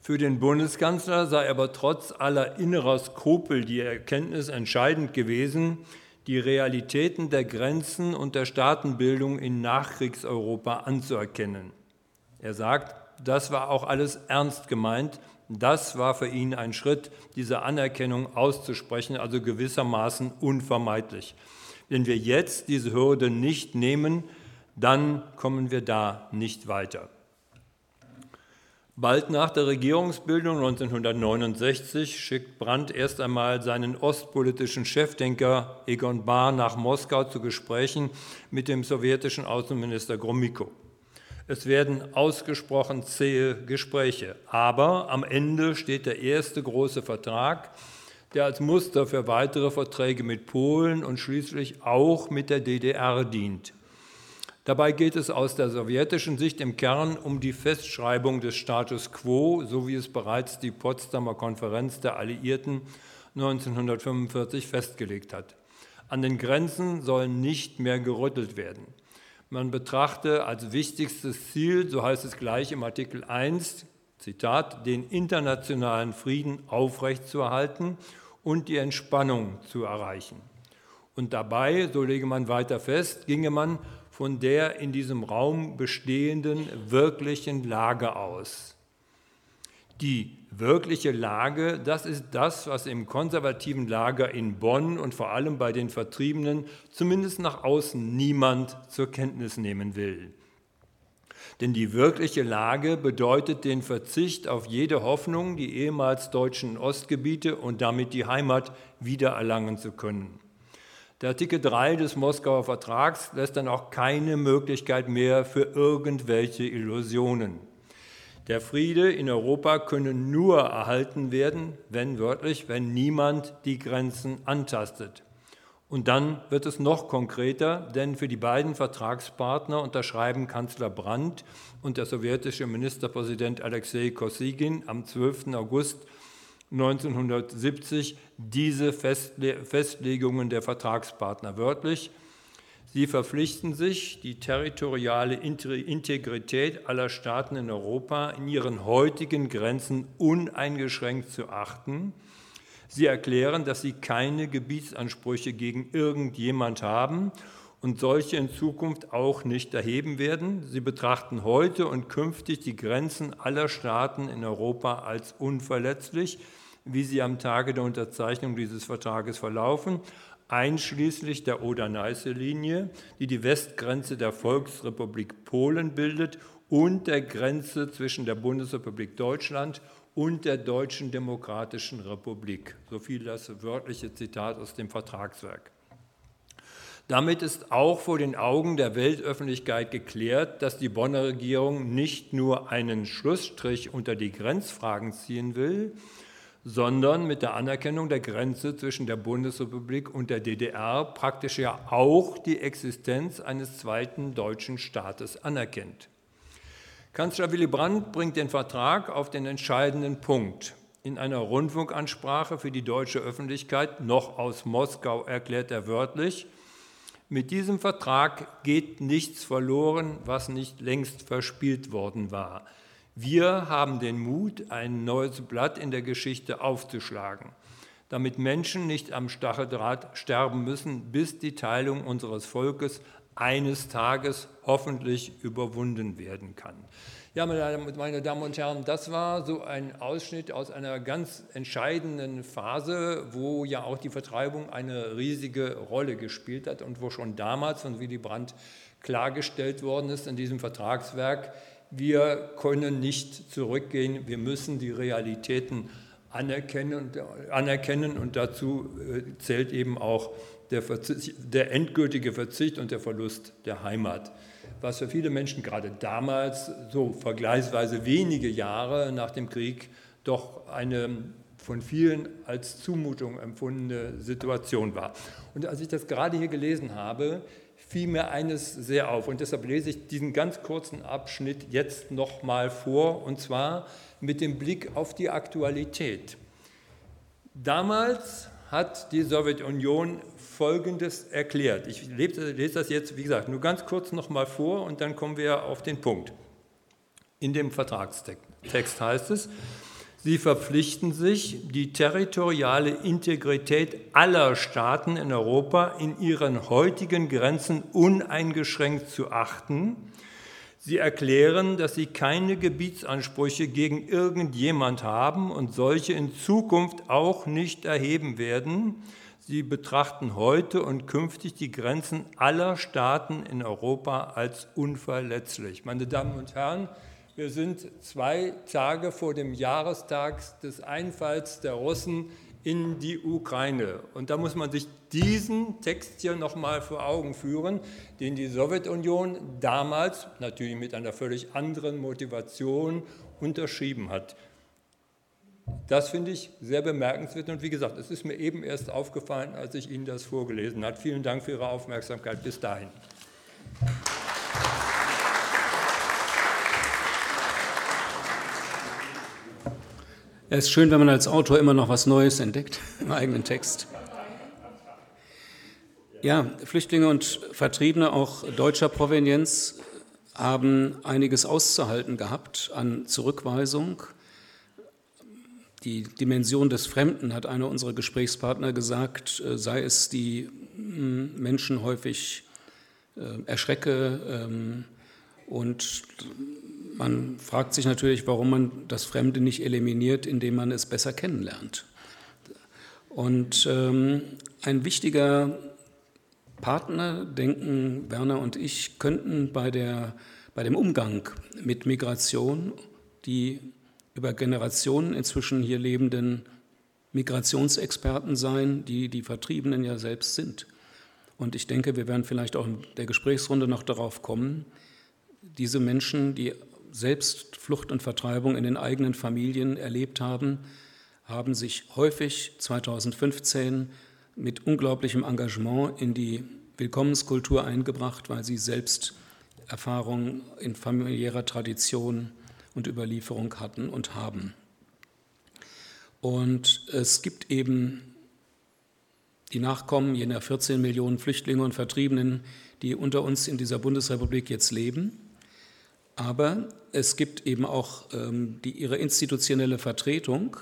Für den Bundeskanzler sei aber trotz aller innerer Skrupel die Erkenntnis entscheidend gewesen, die Realitäten der Grenzen und der Staatenbildung in Nachkriegseuropa anzuerkennen. Er sagt, das war auch alles ernst gemeint, das war für ihn ein Schritt, diese Anerkennung auszusprechen, also gewissermaßen unvermeidlich. Wenn wir jetzt diese Hürde nicht nehmen, dann kommen wir da nicht weiter. Bald nach der Regierungsbildung 1969 schickt Brandt erst einmal seinen ostpolitischen Chefdenker Egon Bahr nach Moskau zu Gesprächen mit dem sowjetischen Außenminister Gromyko. Es werden ausgesprochen zähe Gespräche, aber am Ende steht der erste große Vertrag, der als Muster für weitere Verträge mit Polen und schließlich auch mit der DDR dient. Dabei geht es aus der sowjetischen Sicht im Kern um die Festschreibung des Status quo, so wie es bereits die Potsdamer Konferenz der Alliierten 1945 festgelegt hat. An den Grenzen soll nicht mehr gerüttelt werden. Man betrachte als wichtigstes Ziel, so heißt es gleich im Artikel 1, Zitat, den internationalen Frieden aufrechtzuerhalten und die Entspannung zu erreichen. Und dabei, so lege man weiter fest, ginge man von der in diesem Raum bestehenden wirklichen Lage aus. Die wirkliche Lage, das ist das, was im konservativen Lager in Bonn und vor allem bei den Vertriebenen zumindest nach außen niemand zur Kenntnis nehmen will. Denn die wirkliche Lage bedeutet den Verzicht auf jede Hoffnung, die ehemals deutschen Ostgebiete und damit die Heimat wiedererlangen zu können. Der Artikel 3 des Moskauer Vertrags lässt dann auch keine Möglichkeit mehr für irgendwelche Illusionen. Der Friede in Europa könne nur erhalten werden, wenn wörtlich, wenn niemand die Grenzen antastet. Und dann wird es noch konkreter, denn für die beiden Vertragspartner unterschreiben Kanzler Brandt und der sowjetische Ministerpräsident Alexei Kosygin am 12. August 1970 diese Festlegungen der Vertragspartner wörtlich. Sie verpflichten sich, die territoriale Integrität aller Staaten in Europa in ihren heutigen Grenzen uneingeschränkt zu achten. Sie erklären, dass sie keine Gebietsansprüche gegen irgendjemand haben und solche in Zukunft auch nicht erheben werden. Sie betrachten heute und künftig die Grenzen aller Staaten in Europa als unverletzlich wie sie am Tage der Unterzeichnung dieses Vertrages verlaufen, einschließlich der Oder-Neiße-Linie, die die Westgrenze der Volksrepublik Polen bildet und der Grenze zwischen der Bundesrepublik Deutschland und der Deutschen Demokratischen Republik. So viel das wörtliche Zitat aus dem Vertragswerk. Damit ist auch vor den Augen der Weltöffentlichkeit geklärt, dass die Bonner Regierung nicht nur einen Schlussstrich unter die Grenzfragen ziehen will, sondern mit der Anerkennung der Grenze zwischen der Bundesrepublik und der DDR praktisch ja auch die Existenz eines zweiten deutschen Staates anerkennt. Kanzler Willy Brandt bringt den Vertrag auf den entscheidenden Punkt. In einer Rundfunkansprache für die deutsche Öffentlichkeit, noch aus Moskau, erklärt er wörtlich, mit diesem Vertrag geht nichts verloren, was nicht längst verspielt worden war. Wir haben den Mut, ein neues Blatt in der Geschichte aufzuschlagen, damit Menschen nicht am Stacheldraht sterben müssen, bis die Teilung unseres Volkes eines Tages hoffentlich überwunden werden kann. Ja, meine Damen und Herren, das war so ein Ausschnitt aus einer ganz entscheidenden Phase, wo ja auch die Vertreibung eine riesige Rolle gespielt hat und wo schon damals von Willy Brandt klargestellt worden ist in diesem Vertragswerk, wir können nicht zurückgehen, wir müssen die Realitäten anerkennen und, anerkennen und dazu äh, zählt eben auch der, der endgültige Verzicht und der Verlust der Heimat. Was für viele Menschen gerade damals, so vergleichsweise wenige Jahre nach dem Krieg, doch eine von vielen als Zumutung empfundene Situation war. Und als ich das gerade hier gelesen habe, fiel mir eines sehr auf und deshalb lese ich diesen ganz kurzen Abschnitt jetzt nochmal vor und zwar mit dem Blick auf die Aktualität. Damals hat die Sowjetunion Folgendes erklärt. Ich lese das jetzt, wie gesagt, nur ganz kurz nochmal vor und dann kommen wir auf den Punkt. In dem Vertragstext heißt es, Sie verpflichten sich, die territoriale Integrität aller Staaten in Europa in ihren heutigen Grenzen uneingeschränkt zu achten. Sie erklären, dass sie keine Gebietsansprüche gegen irgendjemand haben und solche in Zukunft auch nicht erheben werden. Sie betrachten heute und künftig die Grenzen aller Staaten in Europa als unverletzlich. Meine Damen und Herren, Wir sind zwei Tage vor dem Jahrestag des Einfalls der Russen in die Ukraine. Und da muss man sich diesen Text hier nochmal vor Augen führen, den die Sowjetunion damals, natürlich mit einer völlig anderen Motivation, unterschrieben hat. Das finde ich sehr bemerkenswert und wie gesagt, es ist mir eben erst aufgefallen, als ich Ihnen das vorgelesen habe. Vielen Dank für Ihre Aufmerksamkeit. Bis dahin. Es ist schön, wenn man als Autor immer noch was Neues entdeckt im eigenen Text. Ja, Flüchtlinge und Vertriebene auch deutscher Provenienz haben einiges auszuhalten gehabt an Zurückweisung. Die Dimension des Fremden, hat einer unserer Gesprächspartner gesagt, äh, sei es die hm, Menschen häufig äh, erschrecke ähm, und man fragt sich natürlich, warum man das Fremde nicht eliminiert, indem man es besser kennenlernt. Und ähm, ein wichtiger Partner, denken Werner und ich, könnten bei, der, bei dem Umgang mit Migration die über Generationen inzwischen hier lebenden Migrationsexperten sein, die die Vertriebenen ja selbst sind. Und ich denke, wir werden vielleicht auch in der Gesprächsrunde noch darauf kommen, diese Menschen, die selbst Flucht und Vertreibung in den eigenen Familien erlebt haben, haben sich häufig 2015 mit unglaublichem Engagement in die Willkommenskultur eingebracht, weil sie selbst Erfahrungen in familiärer Tradition und Überlieferung hatten und haben. Und es gibt eben die Nachkommen jener 14 Millionen Flüchtlinge und Vertriebenen, die unter uns in dieser Bundesrepublik jetzt leben. Aber es gibt eben auch ähm, die, ihre institutionelle Vertretung,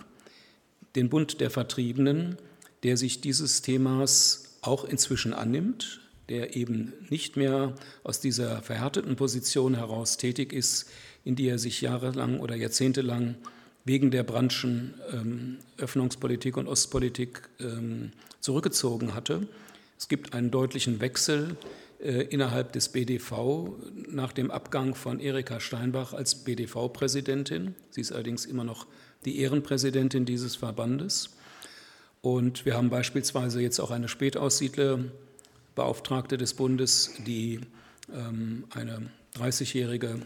den Bund der Vertriebenen, der sich dieses Themas auch inzwischen annimmt, der eben nicht mehr aus dieser verhärteten Position heraus tätig ist, in die er sich jahrelang oder jahrzehntelang wegen der Branchen ähm, Öffnungspolitik und Ostpolitik ähm, zurückgezogen hatte. Es gibt einen deutlichen Wechsel innerhalb des BDV nach dem Abgang von Erika Steinbach als BDV-Präsidentin. Sie ist allerdings immer noch die Ehrenpräsidentin dieses Verbandes. Und wir haben beispielsweise jetzt auch eine Spätaussiedlerbeauftragte des Bundes, die ähm, eine 30-jährige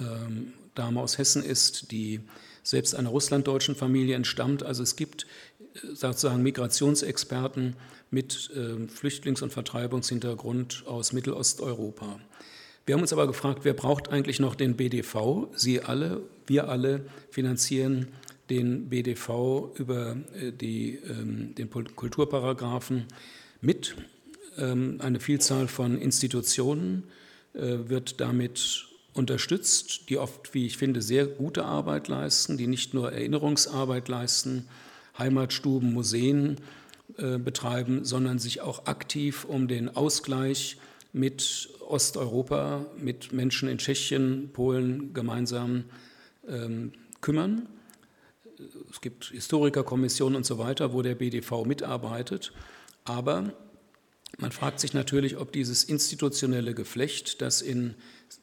ähm, Dame aus Hessen ist, die selbst einer russlanddeutschen Familie entstammt. Also es gibt äh, sozusagen Migrationsexperten, mit äh, Flüchtlings- und Vertreibungshintergrund aus Mittelosteuropa. Wir haben uns aber gefragt, wer braucht eigentlich noch den BDV? Sie alle, wir alle finanzieren den BDV über äh, die, ähm, den Kulturparagraphen mit. Ähm, eine Vielzahl von Institutionen äh, wird damit unterstützt, die oft, wie ich finde, sehr gute Arbeit leisten, die nicht nur Erinnerungsarbeit leisten, Heimatstuben, Museen, äh, betreiben, sondern sich auch aktiv um den Ausgleich mit Osteuropa, mit Menschen in Tschechien, Polen gemeinsam ähm, kümmern. Es gibt Historikerkommissionen und so weiter, wo der BDV mitarbeitet. Aber man fragt sich natürlich, ob dieses institutionelle Geflecht, das in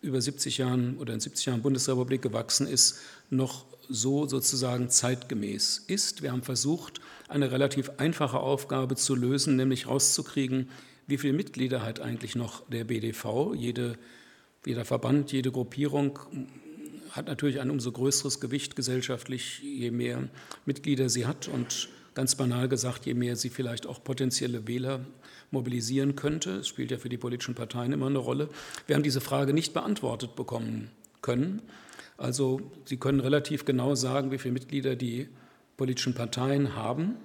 über 70 Jahren oder in 70 Jahren Bundesrepublik gewachsen ist, noch so sozusagen zeitgemäß ist. Wir haben versucht, eine relativ einfache Aufgabe zu lösen, nämlich rauszukriegen, wie viele Mitglieder hat eigentlich noch der BDV. Jede, jeder Verband, jede Gruppierung hat natürlich ein umso größeres Gewicht gesellschaftlich, je mehr Mitglieder sie hat und ganz banal gesagt, je mehr sie vielleicht auch potenzielle Wähler mobilisieren könnte. Es spielt ja für die politischen Parteien immer eine Rolle. Wir haben diese Frage nicht beantwortet bekommen können. Also Sie können relativ genau sagen, wie viele Mitglieder die politischen Parteien haben.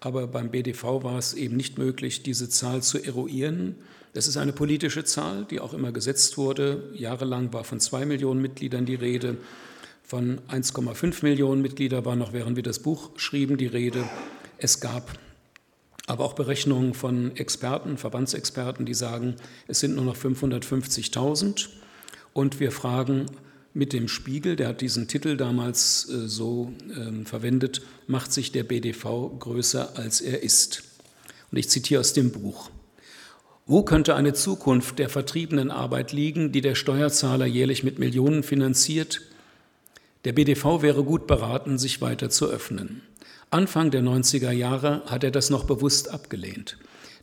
Aber beim BDV war es eben nicht möglich, diese Zahl zu eruieren. Das ist eine politische Zahl, die auch immer gesetzt wurde. Jahrelang war von zwei Millionen Mitgliedern die Rede. Von 1,5 Millionen Mitgliedern war noch, während wir das Buch schrieben, die Rede. Es gab aber auch Berechnungen von Experten, Verbandsexperten, die sagen, es sind nur noch 550.000. Und wir fragen, mit dem Spiegel, der hat diesen Titel damals äh, so äh, verwendet, macht sich der BDV größer als er ist. Und ich zitiere aus dem Buch. Wo könnte eine Zukunft der Vertriebenenarbeit liegen, die der Steuerzahler jährlich mit Millionen finanziert? Der BDV wäre gut beraten, sich weiter zu öffnen. Anfang der 90er Jahre hat er das noch bewusst abgelehnt.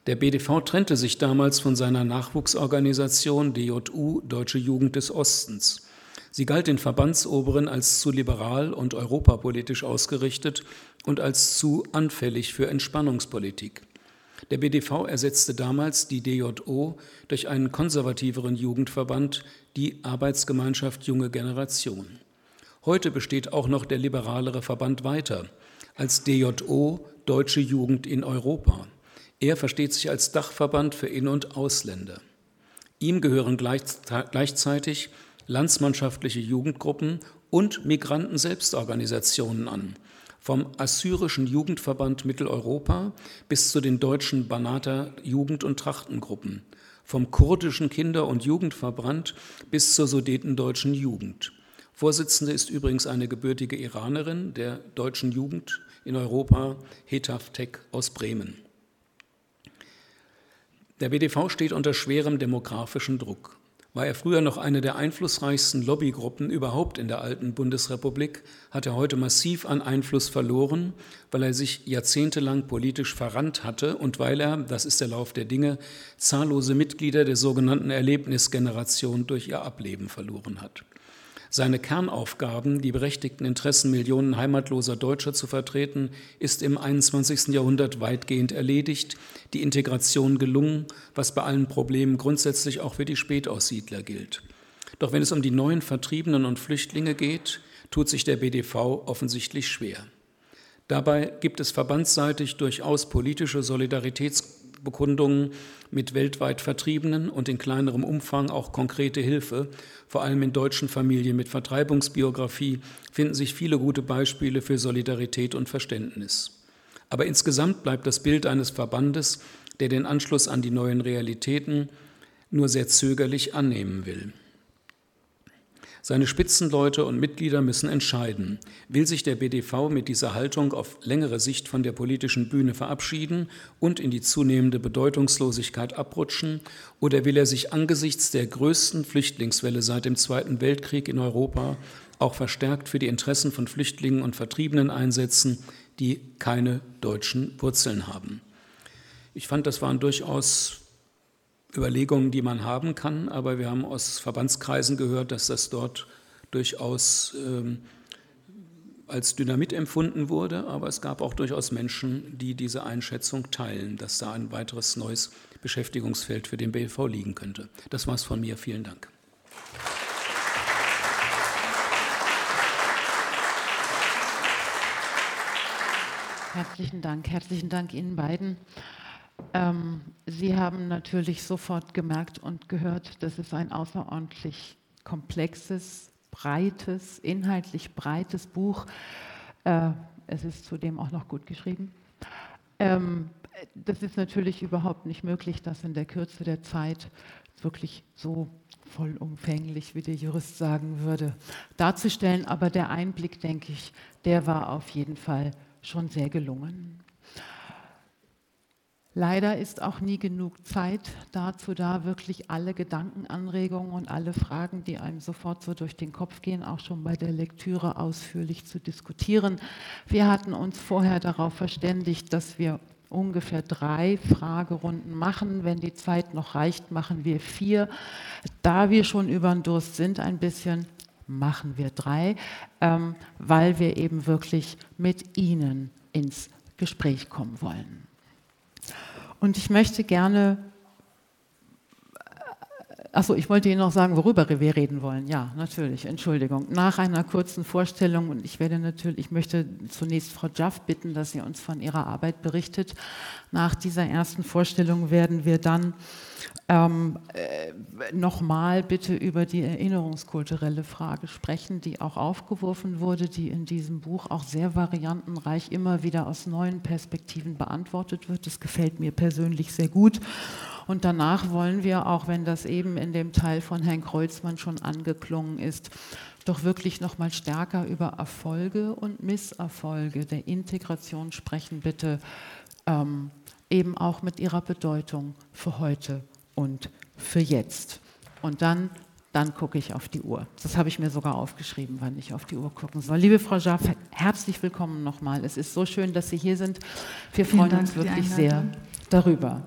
Der BDV trennte sich damals von seiner Nachwuchsorganisation DJU Deutsche Jugend des Ostens. Sie galt den Verbandsoberen als zu liberal und europapolitisch ausgerichtet und als zu anfällig für Entspannungspolitik. Der BDV ersetzte damals die DJO durch einen konservativeren Jugendverband, die Arbeitsgemeinschaft Junge Generation. Heute besteht auch noch der liberalere Verband weiter als DJO Deutsche Jugend in Europa. Er versteht sich als Dachverband für In- und Ausländer. Ihm gehören gleichzeitig landsmannschaftliche Jugendgruppen und Migranten-Selbstorganisationen an, vom Assyrischen Jugendverband Mitteleuropa bis zu den deutschen Banater Jugend- und Trachtengruppen, vom kurdischen Kinder- und Jugendverband bis zur sudetendeutschen Jugend. Vorsitzende ist übrigens eine gebürtige Iranerin der deutschen Jugend in Europa, Hetaf Tek aus Bremen. Der BDV steht unter schwerem demografischen Druck. War er früher noch eine der einflussreichsten Lobbygruppen überhaupt in der alten Bundesrepublik, hat er heute massiv an Einfluss verloren, weil er sich jahrzehntelang politisch verrannt hatte und weil er, das ist der Lauf der Dinge, zahllose Mitglieder der sogenannten Erlebnisgeneration durch ihr Ableben verloren hat. Seine Kernaufgaben, die berechtigten Interessen Millionen heimatloser Deutscher zu vertreten, ist im 21. Jahrhundert weitgehend erledigt, die Integration gelungen, was bei allen Problemen grundsätzlich auch für die Spätaussiedler gilt. Doch wenn es um die neuen Vertriebenen und Flüchtlinge geht, tut sich der BDV offensichtlich schwer. Dabei gibt es verbandsseitig durchaus politische Solidaritätsbekundungen mit weltweit Vertriebenen und in kleinerem Umfang auch konkrete Hilfe. Vor allem in deutschen Familien mit Vertreibungsbiografie finden sich viele gute Beispiele für Solidarität und Verständnis. Aber insgesamt bleibt das Bild eines Verbandes, der den Anschluss an die neuen Realitäten nur sehr zögerlich annehmen will. Seine Spitzenleute und Mitglieder müssen entscheiden, will sich der BDV mit dieser Haltung auf längere Sicht von der politischen Bühne verabschieden und in die zunehmende Bedeutungslosigkeit abrutschen, oder will er sich angesichts der größten Flüchtlingswelle seit dem Zweiten Weltkrieg in Europa auch verstärkt für die Interessen von Flüchtlingen und Vertriebenen einsetzen, die keine deutschen Wurzeln haben. Ich fand, das waren durchaus Überlegungen, die man haben kann, aber wir haben aus Verbandskreisen gehört, dass das dort durchaus ähm, als Dynamit empfunden wurde, aber es gab auch durchaus Menschen, die diese Einschätzung teilen, dass da ein weiteres neues Beschäftigungsfeld für den BLV liegen könnte. Das war es von mir. Vielen Dank. Herzlichen Dank. Herzlichen Dank Ihnen beiden. Ähm, Sie haben natürlich sofort gemerkt und gehört, dass es ein außerordentlich komplexes, breites, inhaltlich breites Buch. Äh, es ist zudem auch noch gut geschrieben. Ähm, das ist natürlich überhaupt nicht möglich, das in der Kürze der Zeit wirklich so vollumfänglich, wie der Jurist sagen würde, darzustellen. Aber der Einblick, denke ich, der war auf jeden Fall schon sehr gelungen. Leider ist auch nie genug Zeit dazu da, wirklich alle Gedankenanregungen und alle Fragen, die einem sofort so durch den Kopf gehen, auch schon bei der Lektüre ausführlich zu diskutieren. Wir hatten uns vorher darauf verständigt, dass wir ungefähr drei Fragerunden machen. Wenn die Zeit noch reicht, machen wir vier. Da wir schon über den Durst sind ein bisschen, machen wir drei, ähm, weil wir eben wirklich mit Ihnen ins Gespräch kommen wollen. Und ich möchte gerne, achso, ich wollte Ihnen noch sagen, worüber wir reden wollen. Ja, natürlich, Entschuldigung. Nach einer kurzen Vorstellung, und ich werde natürlich, ich möchte zunächst Frau Jaff bitten, dass sie uns von ihrer Arbeit berichtet. Nach dieser ersten Vorstellung werden wir dann ähm, äh, nochmal bitte über die erinnerungskulturelle Frage sprechen, die auch aufgeworfen wurde, die in diesem Buch auch sehr variantenreich immer wieder aus neuen Perspektiven beantwortet wird. Das gefällt mir persönlich sehr gut. Und danach wollen wir, auch wenn das eben in dem Teil von Herrn Kreuzmann schon angeklungen ist, doch wirklich noch mal stärker über Erfolge und Misserfolge der Integration sprechen, bitte ähm, eben auch mit ihrer Bedeutung für heute und für jetzt. Und dann, dann gucke ich auf die Uhr. Das habe ich mir sogar aufgeschrieben, wann ich auf die Uhr gucken soll. Liebe Frau Schaaf, herzlich willkommen nochmal. Es ist so schön, dass Sie hier sind. Wir freuen uns wirklich sehr darüber.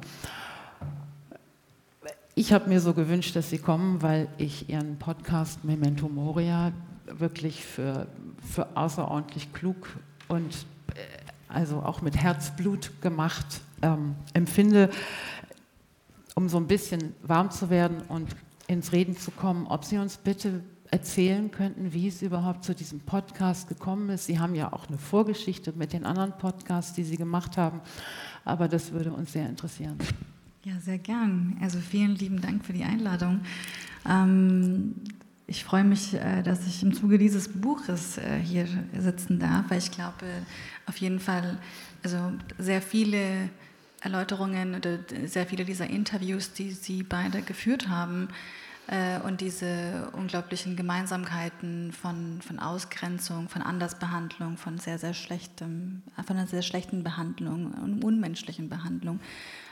Ich habe mir so gewünscht, dass Sie kommen, weil ich Ihren Podcast Memento Moria wirklich für, für außerordentlich klug und äh, also auch mit Herzblut gemacht ähm, empfinde, um so ein bisschen warm zu werden und ins Reden zu kommen, ob Sie uns bitte erzählen könnten, wie es überhaupt zu diesem Podcast gekommen ist. Sie haben ja auch eine Vorgeschichte mit den anderen Podcasts, die Sie gemacht haben, aber das würde uns sehr interessieren. Ja, sehr gern. Also vielen lieben Dank für die Einladung. Ähm, ich freue mich, äh, dass ich im Zuge dieses Buches äh, hier sitzen darf, weil ich glaube, auf jeden Fall, also sehr viele Erläuterungen oder sehr viele dieser Interviews, die Sie beide geführt haben, äh, und diese unglaublichen Gemeinsamkeiten von, von Ausgrenzung, von Andersbehandlung, von sehr, sehr schlechtem, von einer sehr schlechten Behandlung und unmenschlichen Behandlung,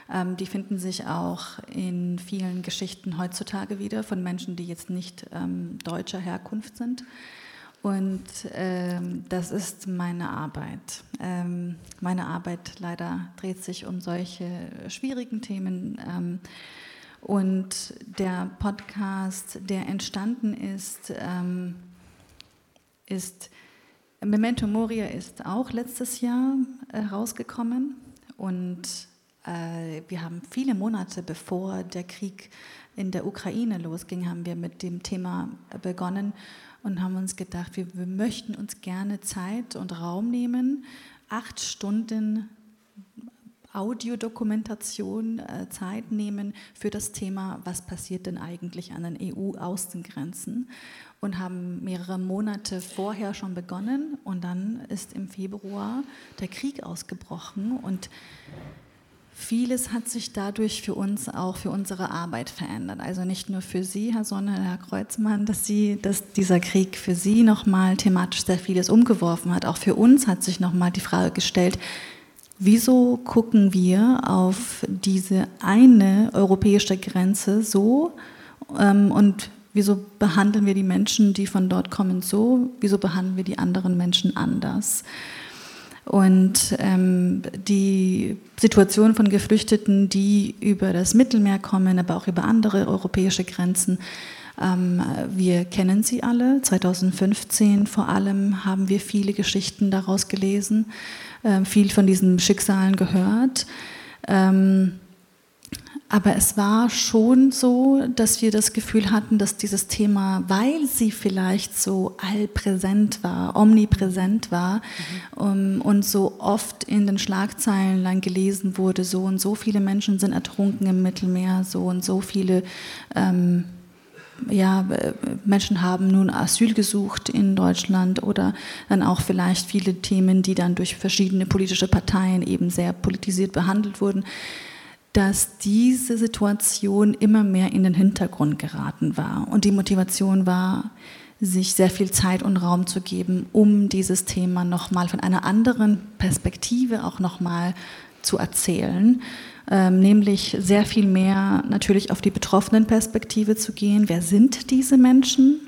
ähm, die finden sich auch in vielen Geschichten heutzutage wieder von Menschen, die jetzt nicht ähm, deutscher Herkunft sind. Und ähm, das ist meine Arbeit. Ähm, meine Arbeit leider dreht sich um solche schwierigen Themen. Ähm, und der Podcast, der entstanden ist, ähm, ist Memento Moria ist auch letztes Jahr äh, und äh, wir haben viele Monate bevor der Krieg in der Ukraine losging, haben wir mit dem Thema begonnen und haben uns gedacht, wir, wir möchten uns gerne Zeit und Raum nehmen, acht Stunden Audiodokumentation äh, Zeit nehmen für das Thema, was passiert denn eigentlich an den EU-Außengrenzen und haben mehrere Monate vorher schon begonnen und dann ist im Februar der Krieg ausgebrochen und Vieles hat sich dadurch für uns auch für unsere Arbeit verändert. Also nicht nur für Sie, Herr Sonne, Herr Kreuzmann, dass, Sie, dass dieser Krieg für Sie nochmal thematisch sehr vieles umgeworfen hat. Auch für uns hat sich nochmal die Frage gestellt, wieso gucken wir auf diese eine europäische Grenze so ähm, und wieso behandeln wir die Menschen, die von dort kommen, so, wieso behandeln wir die anderen Menschen anders? Und ähm, die Situation von Geflüchteten, die über das Mittelmeer kommen, aber auch über andere europäische Grenzen, ähm, wir kennen sie alle. 2015 vor allem haben wir viele Geschichten daraus gelesen, äh, viel von diesen Schicksalen gehört. Ähm, aber es war schon so, dass wir das Gefühl hatten, dass dieses Thema, weil sie vielleicht so allpräsent war, omnipräsent war mhm. um, und so oft in den Schlagzeilen lang gelesen wurde, so und so viele Menschen sind ertrunken im Mittelmeer, so und so viele ähm, ja, Menschen haben nun Asyl gesucht in Deutschland oder dann auch vielleicht viele Themen, die dann durch verschiedene politische Parteien eben sehr politisiert behandelt wurden dass diese Situation immer mehr in den Hintergrund geraten war. Und die Motivation war, sich sehr viel Zeit und Raum zu geben, um dieses Thema nochmal von einer anderen Perspektive auch nochmal zu erzählen. Ähm, nämlich sehr viel mehr natürlich auf die betroffenen Perspektive zu gehen. Wer sind diese Menschen?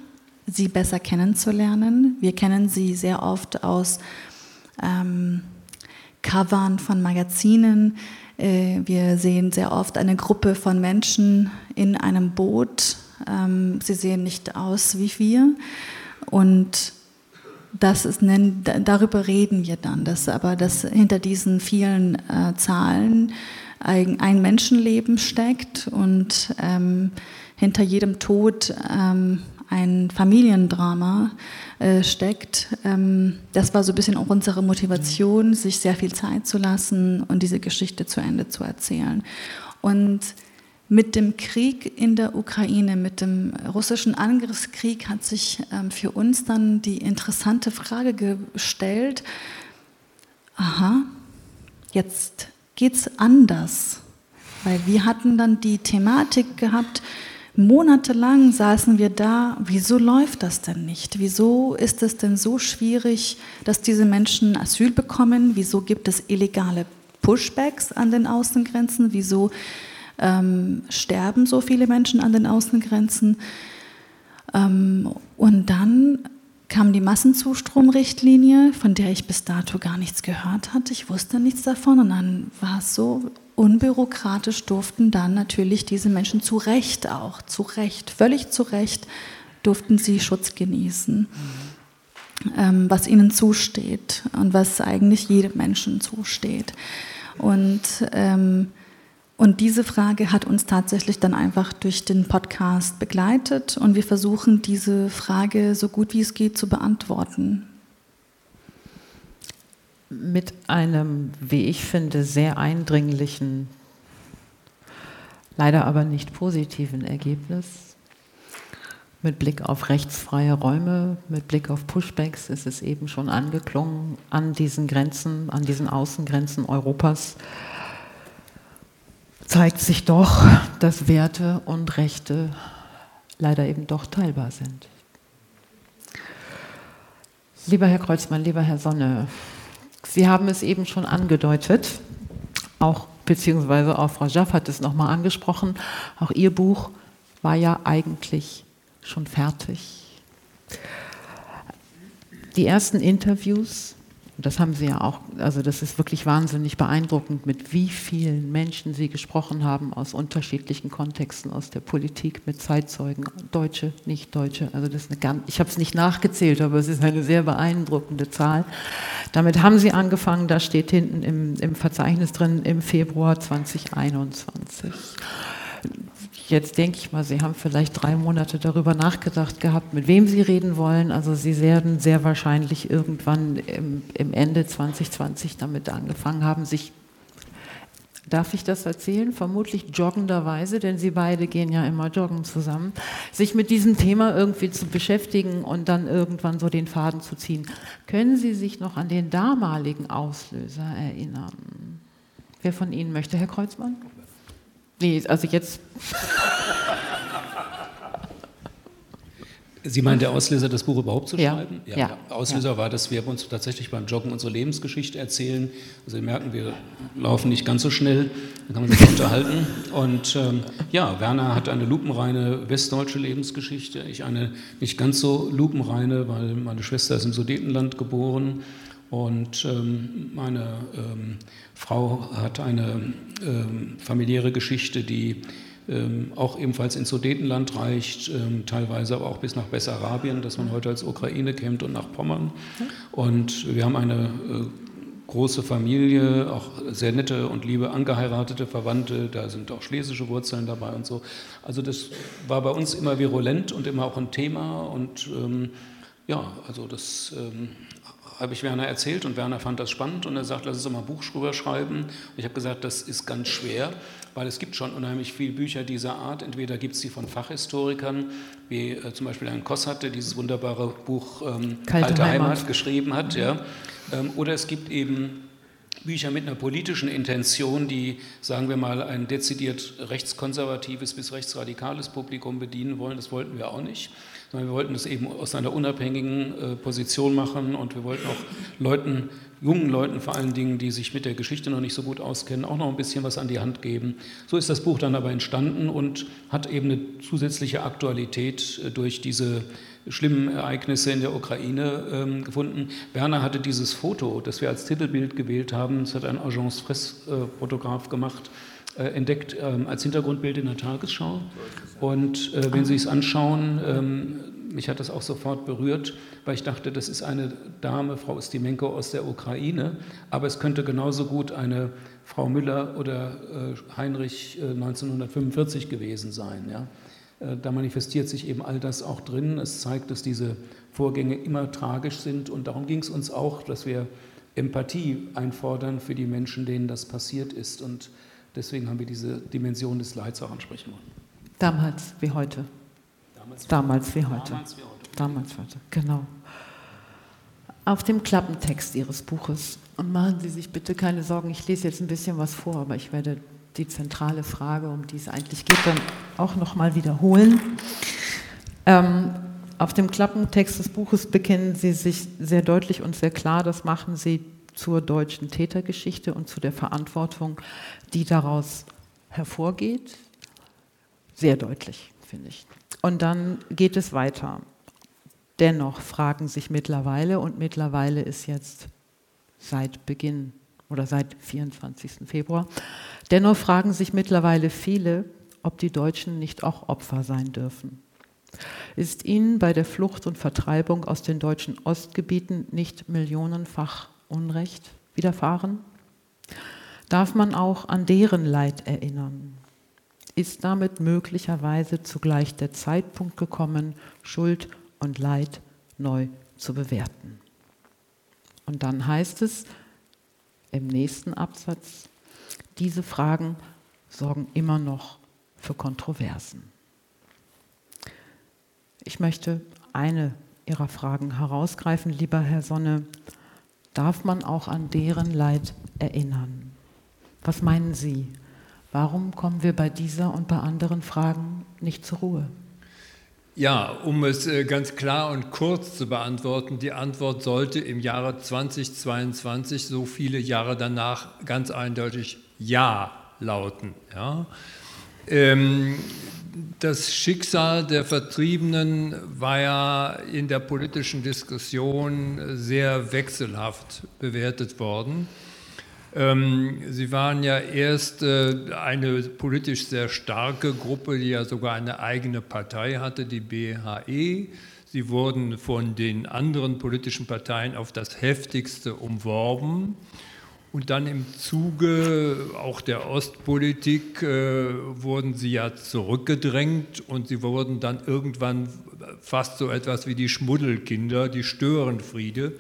Sie besser kennenzulernen. Wir kennen sie sehr oft aus ähm, Covern von Magazinen, wir sehen sehr oft eine Gruppe von Menschen in einem Boot. Ähm, sie sehen nicht aus wie wir. Und das ist, darüber reden wir dann, dass aber dass hinter diesen vielen äh, Zahlen ein, ein, Menschenleben steckt und ähm, hinter jedem Tod ähm, ein Familiendrama äh, steckt. Ähm, das war so ein bisschen auch unsere Motivation, sich sehr viel Zeit zu lassen und diese Geschichte zu Ende zu erzählen. Und mit dem Krieg in der Ukraine, mit dem russischen Angriffskrieg hat sich ähm, für uns dann die interessante Frage gestellt, aha, jetzt geht es anders. Weil wir hatten dann die Thematik gehabt, Monatelang saßen wir da, wieso läuft das denn nicht? Wieso ist es denn so schwierig, dass diese Menschen Asyl bekommen? Wieso gibt es illegale Pushbacks an den Außengrenzen? Wieso ähm, sterben so viele Menschen an den Außengrenzen. Ähm, und dann kam die Massenzustromrichtlinie, von der ich bis dato gar nichts gehört hatte. Ich wusste nichts davon. Und dann war es so, unbürokratisch durften dann natürlich diese Menschen zu Recht auch, zu Recht, völlig zu Recht, durften sie Schutz genießen, ähm, was ihnen zusteht und was eigentlich jedem Menschen zusteht. Und ähm, und diese Frage hat uns tatsächlich dann einfach durch den Podcast begleitet und wir versuchen diese Frage so gut wie es geht zu beantworten. Mit einem, wie ich finde, sehr eindringlichen, leider aber nicht positiven Ergebnis. Mit Blick auf rechtsfreie Räume, mit Blick auf Pushbacks ist es eben schon angeklungen an diesen Grenzen, an diesen Außengrenzen Europas zeigt sich doch, dass Werte und Rechte leider eben doch teilbar sind. Lieber Herr Kreuzmann, lieber Herr Sonne, Sie haben es eben schon angedeutet, auch beziehungsweise auch Frau Jaff hat es nochmal angesprochen, auch Ihr Buch war ja eigentlich schon fertig. Die ersten Interviews und das haben Sie ja auch, also das ist wirklich wahnsinnig beeindruckend, mit wie vielen Menschen Sie gesprochen haben aus unterschiedlichen Kontexten, aus der Politik, mit Zeitzeugen, Deutsche, Nicht-Deutsche. Also das ist eine ganz, ich habe es nicht nachgezählt, aber es ist eine sehr beeindruckende Zahl. Damit haben Sie angefangen, da steht hinten im, im Verzeichnis drin, im Februar 2021 jetzt denke ich mal, Sie haben vielleicht drei Monate darüber nachgedacht gehabt, mit wem Sie reden wollen. Also Sie werden sehr wahrscheinlich irgendwann im, im Ende 2020 damit angefangen haben, sich Darf ich das erzählen? Vermutlich joggenderweise, denn Sie beide gehen ja immer joggen zusammen, sich mit diesem Thema irgendwie zu beschäftigen und dann irgendwann so den Faden zu ziehen. Können Sie sich noch an den damaligen Auslöser erinnern? Wer von Ihnen möchte, Herr Kreuzmann? Nee, also jetzt. Sie meinen der Auslöser, das Buch überhaupt zu ja. schreiben? Ja. ja. Auslöser ja. war, dass wir uns tatsächlich beim Joggen unsere Lebensgeschichte erzählen. Also Sie merken, wir laufen nicht ganz so schnell, dann kann man sich unterhalten. Und ähm, ja, Werner hat eine lupenreine westdeutsche Lebensgeschichte, ich eine nicht ganz so lupenreine, weil meine Schwester ist im Sudetenland geboren und ähm, meine ähm, Frau hat eine ähm, familiäre Geschichte, die ähm, auch ebenfalls ins Sudetenland reicht, ähm, teilweise aber auch bis nach Bessarabien, das man heute als Ukraine kennt, und nach Pommern. Und wir haben eine äh, große Familie, auch sehr nette und liebe angeheiratete Verwandte, da sind auch schlesische Wurzeln dabei und so. Also das war bei uns immer virulent und immer auch ein Thema und ähm, ja, also das ähm, habe ich Werner erzählt und Werner fand das spannend und er sagt, lass uns doch mal ein Buch drüber schreiben. Und ich habe gesagt, das ist ganz schwer, weil es gibt schon unheimlich viele Bücher dieser Art. Entweder gibt es sie von Fachhistorikern, wie äh, zum Beispiel ein Kossat, der dieses wunderbare Buch ähm, Kalte, Kalte Heimat. Heimat. geschrieben hat, ja. Ähm, oder es gibt eben Bücher mit einer politischen Intention, die, sagen wir mal, ein dezidiert rechtskonservatives bis rechtsradikales Publikum bedienen wollen. Das wollten wir auch nicht sondern wir wollten das eben aus einer unabhängigen äh, Position machen und wir wollten auch Leuten, jungen Leuten vor allen Dingen, die sich mit der Geschichte noch nicht so gut auskennen, auch noch ein bisschen was an die Hand geben. So ist das Buch dann aber entstanden und hat eben eine zusätzliche Aktualität äh, durch diese schlimmen Ereignisse in der Ukraine ähm, gefunden. Werner hatte dieses Foto, das wir als Titelbild gewählt haben, das hat ein Agence Presse-Fotograf gemacht, äh, entdeckt ähm, als Hintergrundbild in der Tagesschau. Und äh, wenn Sie es anschauen, ähm, mich hat das auch sofort berührt, weil ich dachte, das ist eine Dame, Frau Ustimenko aus der Ukraine, aber es könnte genauso gut eine Frau Müller oder äh, Heinrich äh, 1945 gewesen sein. Ja? Äh, da manifestiert sich eben all das auch drin. Es zeigt, dass diese Vorgänge immer tragisch sind und darum ging es uns auch, dass wir Empathie einfordern für die Menschen, denen das passiert ist. Und Deswegen haben wir diese Dimension des Leids auch ansprechen wollen. Damals wie heute. Damals, Damals wie heute. Damals wie heute. Damals heute, genau. Auf dem Klappentext Ihres Buches, und machen Sie sich bitte keine Sorgen, ich lese jetzt ein bisschen was vor, aber ich werde die zentrale Frage, um die es eigentlich geht, dann auch nochmal wiederholen. Ähm, auf dem Klappentext des Buches bekennen Sie sich sehr deutlich und sehr klar, das machen Sie zur deutschen Tätergeschichte und zu der Verantwortung, die daraus hervorgeht. Sehr deutlich, finde ich. Und dann geht es weiter. Dennoch fragen sich mittlerweile, und mittlerweile ist jetzt seit Beginn oder seit 24. Februar, dennoch fragen sich mittlerweile viele, ob die Deutschen nicht auch Opfer sein dürfen. Ist ihnen bei der Flucht und Vertreibung aus den deutschen Ostgebieten nicht millionenfach Unrecht widerfahren? Darf man auch an deren Leid erinnern? Ist damit möglicherweise zugleich der Zeitpunkt gekommen, Schuld und Leid neu zu bewerten? Und dann heißt es im nächsten Absatz, diese Fragen sorgen immer noch für Kontroversen. Ich möchte eine Ihrer Fragen herausgreifen, lieber Herr Sonne. Darf man auch an deren Leid erinnern? Was meinen Sie? Warum kommen wir bei dieser und bei anderen Fragen nicht zur Ruhe? Ja, um es äh, ganz klar und kurz zu beantworten, die Antwort sollte im Jahre 2022, so viele Jahre danach, ganz eindeutig Ja lauten. Ja. Ähm, das Schicksal der Vertriebenen war ja in der politischen Diskussion sehr wechselhaft bewertet worden. Ähm, sie waren ja erst äh, eine politisch sehr starke Gruppe, die ja sogar eine eigene Partei hatte, die BHE. Sie wurden von den anderen politischen Parteien auf das heftigste umworben. Und dann im Zuge auch der Ostpolitik äh, wurden sie ja zurückgedrängt und sie wurden dann irgendwann fast so etwas wie die Schmuddelkinder, die Störenfriede.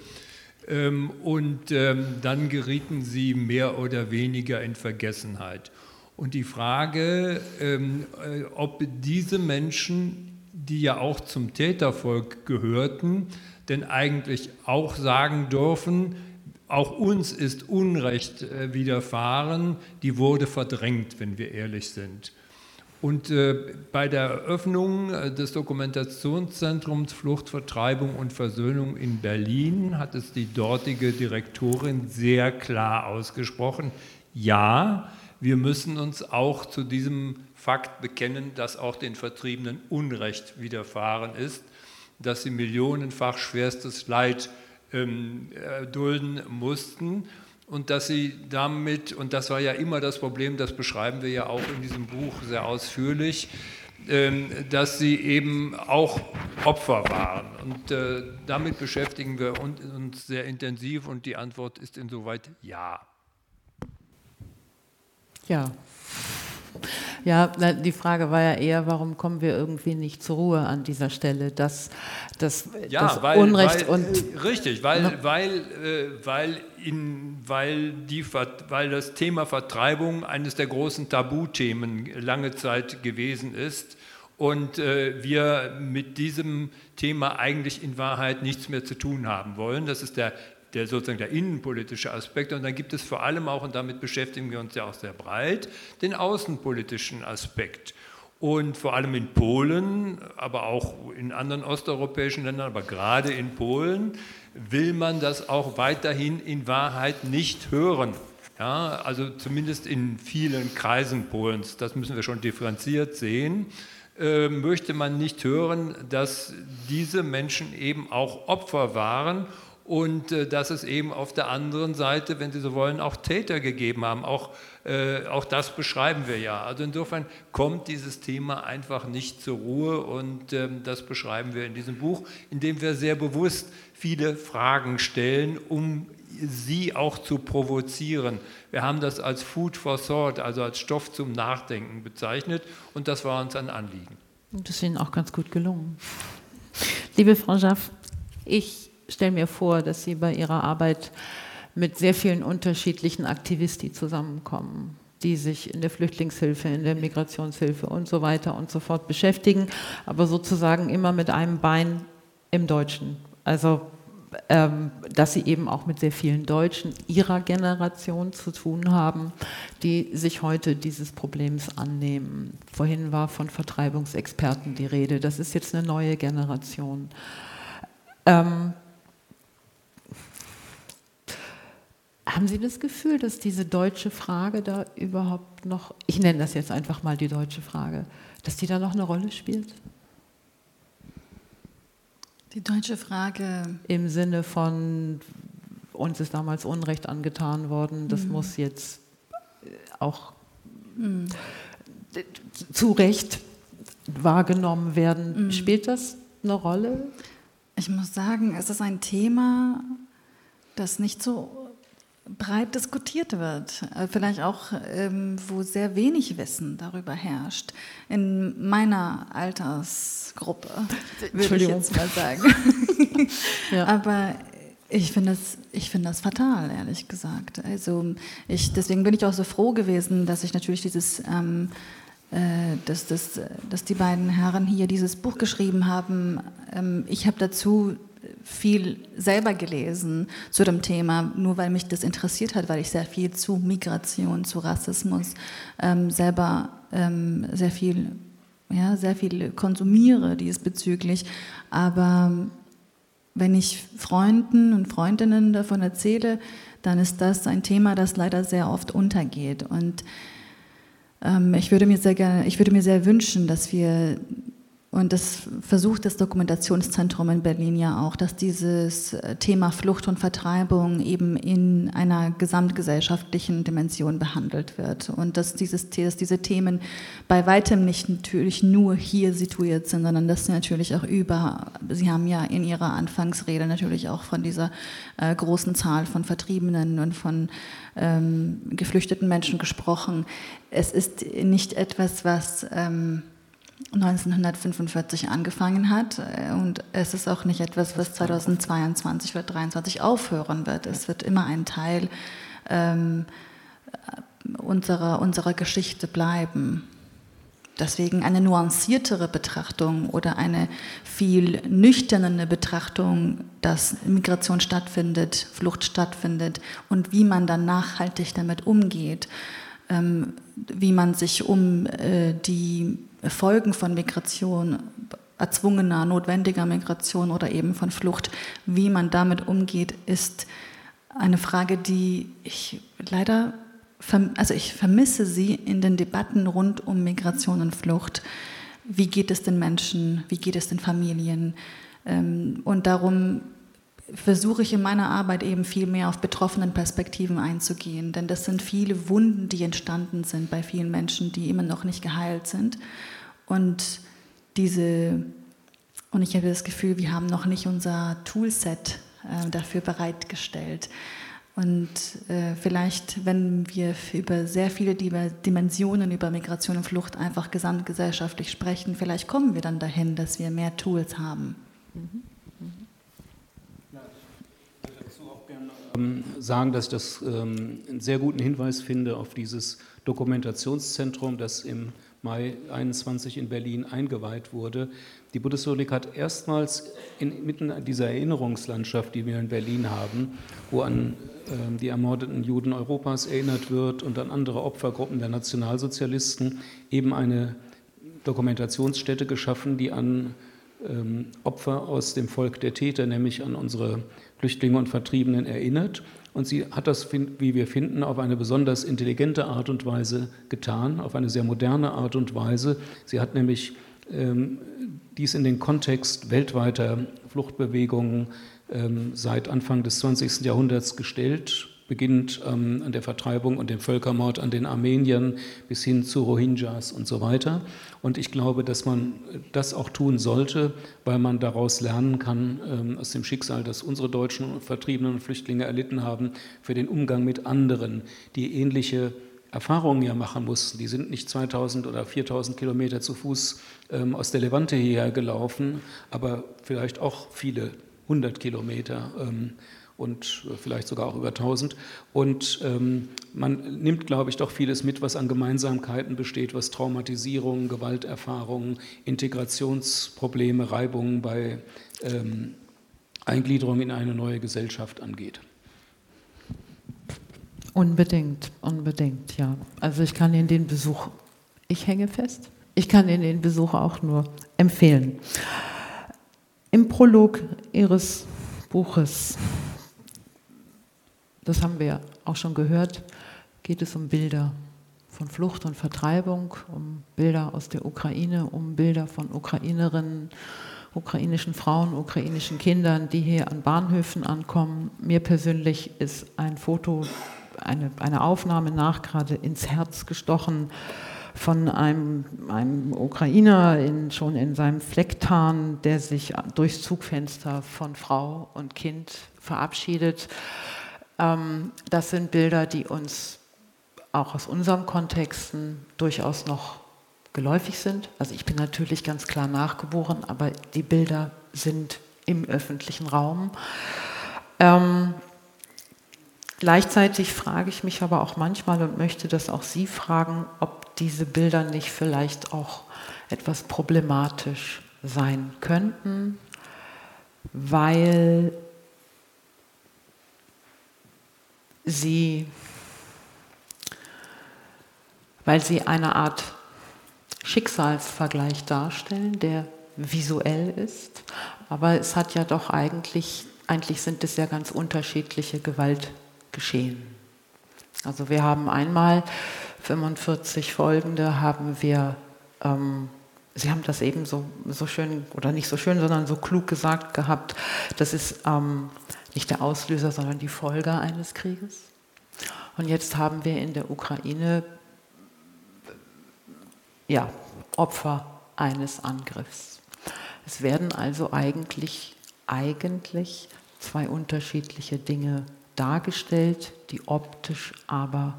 Ähm, und ähm, dann gerieten sie mehr oder weniger in Vergessenheit. Und die Frage, ähm, äh, ob diese Menschen, die ja auch zum Tätervolk gehörten, denn eigentlich auch sagen dürfen, auch uns ist Unrecht äh, widerfahren, die wurde verdrängt, wenn wir ehrlich sind. Und äh, bei der Eröffnung äh, des Dokumentationszentrums Flucht, Vertreibung und Versöhnung in Berlin hat es die dortige Direktorin sehr klar ausgesprochen, ja, wir müssen uns auch zu diesem Fakt bekennen, dass auch den Vertriebenen Unrecht widerfahren ist, dass sie millionenfach schwerstes Leid ähm, äh, dulden mussten und dass sie damit, und das war ja immer das Problem, das beschreiben wir ja auch in diesem Buch sehr ausführlich, ähm, dass sie eben auch Opfer waren. Und äh, damit beschäftigen wir uns sehr intensiv und die Antwort ist insoweit ja. Ja. Ja, die Frage war ja eher, warum kommen wir irgendwie nicht zur Ruhe an dieser Stelle? Das, das, ja, das weil, Unrecht weil, und. Äh, richtig, weil, ne? weil, äh, weil, in, weil, die, weil das Thema Vertreibung eines der großen Tabuthemen lange Zeit gewesen ist und äh, wir mit diesem Thema eigentlich in Wahrheit nichts mehr zu tun haben wollen. Das ist der der sozusagen der innenpolitische Aspekt. Und dann gibt es vor allem auch, und damit beschäftigen wir uns ja auch sehr breit, den außenpolitischen Aspekt. Und vor allem in Polen, aber auch in anderen osteuropäischen Ländern, aber gerade in Polen, will man das auch weiterhin in Wahrheit nicht hören. Ja, also zumindest in vielen Kreisen Polens, das müssen wir schon differenziert sehen, äh, möchte man nicht hören, dass diese Menschen eben auch Opfer waren und äh, dass es eben auf der anderen Seite, wenn Sie so wollen, auch Täter gegeben haben. Auch, äh, auch das beschreiben wir ja. Also insofern kommt dieses Thema einfach nicht zur Ruhe und ähm, das beschreiben wir in diesem Buch, in dem wir sehr bewusst viele Fragen stellen, um sie auch zu provozieren. Wir haben das als Food for Thought, also als Stoff zum Nachdenken bezeichnet und das war uns ein Anliegen. Das ist Ihnen auch ganz gut gelungen. Liebe Frau Schaff, ich stelle mir vor, dass Sie bei Ihrer Arbeit mit sehr vielen unterschiedlichen Aktivisten zusammenkommen, die sich in der Flüchtlingshilfe, in der Migrationshilfe und so weiter und so fort beschäftigen, aber sozusagen immer mit einem Bein im Deutschen. Also ähm, dass sie eben auch mit sehr vielen Deutschen ihrer Generation zu tun haben, die sich heute dieses Problems annehmen. Vorhin war von Vertreibungsexperten die Rede. Das ist jetzt eine neue Generation. Ähm, Haben Sie das Gefühl, dass diese deutsche Frage da überhaupt noch, ich nenne das jetzt einfach mal die deutsche Frage, dass die da noch eine Rolle spielt? Die deutsche Frage. Im Sinne von, uns ist damals Unrecht angetan worden, das mhm. muss jetzt auch mhm. zu Recht wahrgenommen werden. Mhm. Spielt das eine Rolle? Ich muss sagen, es ist ein Thema, das nicht so breit diskutiert wird, äh, vielleicht auch, ähm, wo sehr wenig Wissen darüber herrscht. In meiner Altersgruppe, würde ich jetzt mal sagen. ja. Aber ich finde das, find das fatal, ehrlich gesagt. Also ich, deswegen bin ich auch so froh gewesen, dass ich natürlich dieses... Ähm, äh, dass, dass, dass die beiden Herren hier dieses Buch geschrieben haben. Ähm, ich habe dazu viel selber gelesen zu dem Thema, nur weil mich das interessiert hat, weil ich sehr viel zu Migration, zu Rassismus ähm, selber ähm, sehr viel, ja, sehr viel konsumiere diesbezüglich. Aber wenn ich Freunden und Freundinnen davon erzähle, dann ist das ein Thema, das leider sehr oft untergeht. Und ähm, ich, würde mir sehr gerne, ich würde mir sehr wünschen, dass wir, und das versucht das Dokumentationszentrum in Berlin ja auch, dass dieses äh, Thema Flucht und Vertreibung eben in einer gesamtgesellschaftlichen Dimension behandelt wird. Und dass, dieses, dass diese Themen bei weitem nicht natürlich nur hier situiert sind, sondern dass sie natürlich auch über, Sie haben ja in Ihrer Anfangsrede natürlich auch von dieser äh, großen Zahl von Vertriebenen und von ähm, geflüchteten Menschen gesprochen. Es ist nicht etwas, was ähm, 1945 angefangen hat äh, und es ist auch nicht etwas, was 2022 oder 2023 aufhören wird. Es wird immer ein Teil ähm, unserer, unserer Geschichte bleiben. Deswegen eine nuanciertere Betrachtung oder eine viel nüchternere Betrachtung, dass Migration stattfindet, Flucht stattfindet und wie man dann nachhaltig damit umgeht, ähm, wie man sich um äh, die Folgen von Migration, erzwungener, notwendiger Migration oder eben von Flucht, wie man damit umgeht, ist eine Frage, die ich leider also ich vermisse sie in den Debatten rund um Migration und Flucht. Wie geht es den Menschen? Wie geht es den Familien? Ähm, und darum versuche ich in meiner Arbeit eben viel mehr auf betroffenen Perspektiven einzugehen, denn das sind viele Wunden, die entstanden sind bei vielen Menschen, die immer noch nicht geheilt sind. Und diese und ich habe das Gefühl, wir haben noch nicht unser Toolset äh, dafür bereitgestellt. Und äh, vielleicht, wenn wir über sehr viele Dimensionen über Migration und Flucht einfach gesamtgesellschaftlich sprechen, vielleicht kommen wir dann dahin, dass wir mehr Tools haben. Mhm. sagen, dass ich das ähm, einen sehr guten Hinweis finde auf dieses Dokumentationszentrum, das im Mai 21 in Berlin eingeweiht wurde. Die Bundesrepublik hat erstmals inmitten dieser Erinnerungslandschaft, die wir in Berlin haben, wo an ähm, die ermordeten Juden Europas erinnert wird und an andere Opfergruppen der Nationalsozialisten, eben eine Dokumentationsstätte geschaffen, die an ähm, Opfer aus dem Volk der Täter, nämlich an unsere Flüchtlinge und Vertriebenen erinnert. Und sie hat das, wie wir finden, auf eine besonders intelligente Art und Weise getan, auf eine sehr moderne Art und Weise. Sie hat nämlich ähm, dies in den Kontext weltweiter Fluchtbewegungen ähm, seit Anfang des 20. Jahrhunderts gestellt, beginnend ähm, an der Vertreibung und dem Völkermord an den Armeniern bis hin zu Rohingyas und so weiter. Und ich glaube, dass man das auch tun sollte, weil man daraus lernen kann, ähm, aus dem Schicksal, das unsere deutschen Vertriebenen und Flüchtlinge erlitten haben, für den Umgang mit anderen, die ähnliche Erfahrungen ja machen mussten. Die sind nicht 2000 oder 4000 Kilometer zu Fuß ähm, aus der Levante hierher gelaufen, aber vielleicht auch viele 100 Kilometer ähm, und vielleicht sogar auch über 1000. Und ähm, man nimmt, glaube ich, doch vieles mit, was an Gemeinsamkeiten besteht, was Traumatisierungen, Gewalterfahrungen, Integrationsprobleme, Reibungen bei ähm, Eingliederung in eine neue Gesellschaft angeht. Unbedingt, unbedingt, ja. Also ich kann Ihnen den Besuch, ich hänge fest, ich kann Ihnen den Besuch auch nur empfehlen. Im Prolog Ihres Buches, das haben wir auch schon gehört, geht es um Bilder von Flucht und Vertreibung, um Bilder aus der Ukraine, um Bilder von Ukrainerinnen, ukrainischen Frauen, ukrainischen Kindern, die hier an Bahnhöfen ankommen. Mir persönlich ist ein Foto, eine, eine Aufnahme nach gerade ins Herz gestochen von einem, einem Ukrainer in, schon in seinem Flecktarn, der sich durchs Zugfenster von Frau und Kind verabschiedet. Ähm, das sind Bilder, die uns auch aus unseren Kontexten durchaus noch geläufig sind. Also ich bin natürlich ganz klar nachgeboren, aber die Bilder sind im öffentlichen Raum. Ähm, gleichzeitig frage ich mich aber auch manchmal und möchte das auch Sie fragen, ob diese Bilder nicht vielleicht auch etwas problematisch sein könnten, weil sie weil sie eine Art Schicksalsvergleich darstellen, der visuell ist. Aber es hat ja doch eigentlich, eigentlich sind es ja ganz unterschiedliche Gewaltgeschehen. Also wir haben einmal 45 folgende haben wir, ähm, Sie haben das eben so, so schön, oder nicht so schön, sondern so klug gesagt gehabt, das ist ähm, nicht der Auslöser, sondern die Folge eines Krieges. Und jetzt haben wir in der Ukraine ja, Opfer eines Angriffs. Es werden also eigentlich, eigentlich zwei unterschiedliche Dinge dargestellt, die optisch aber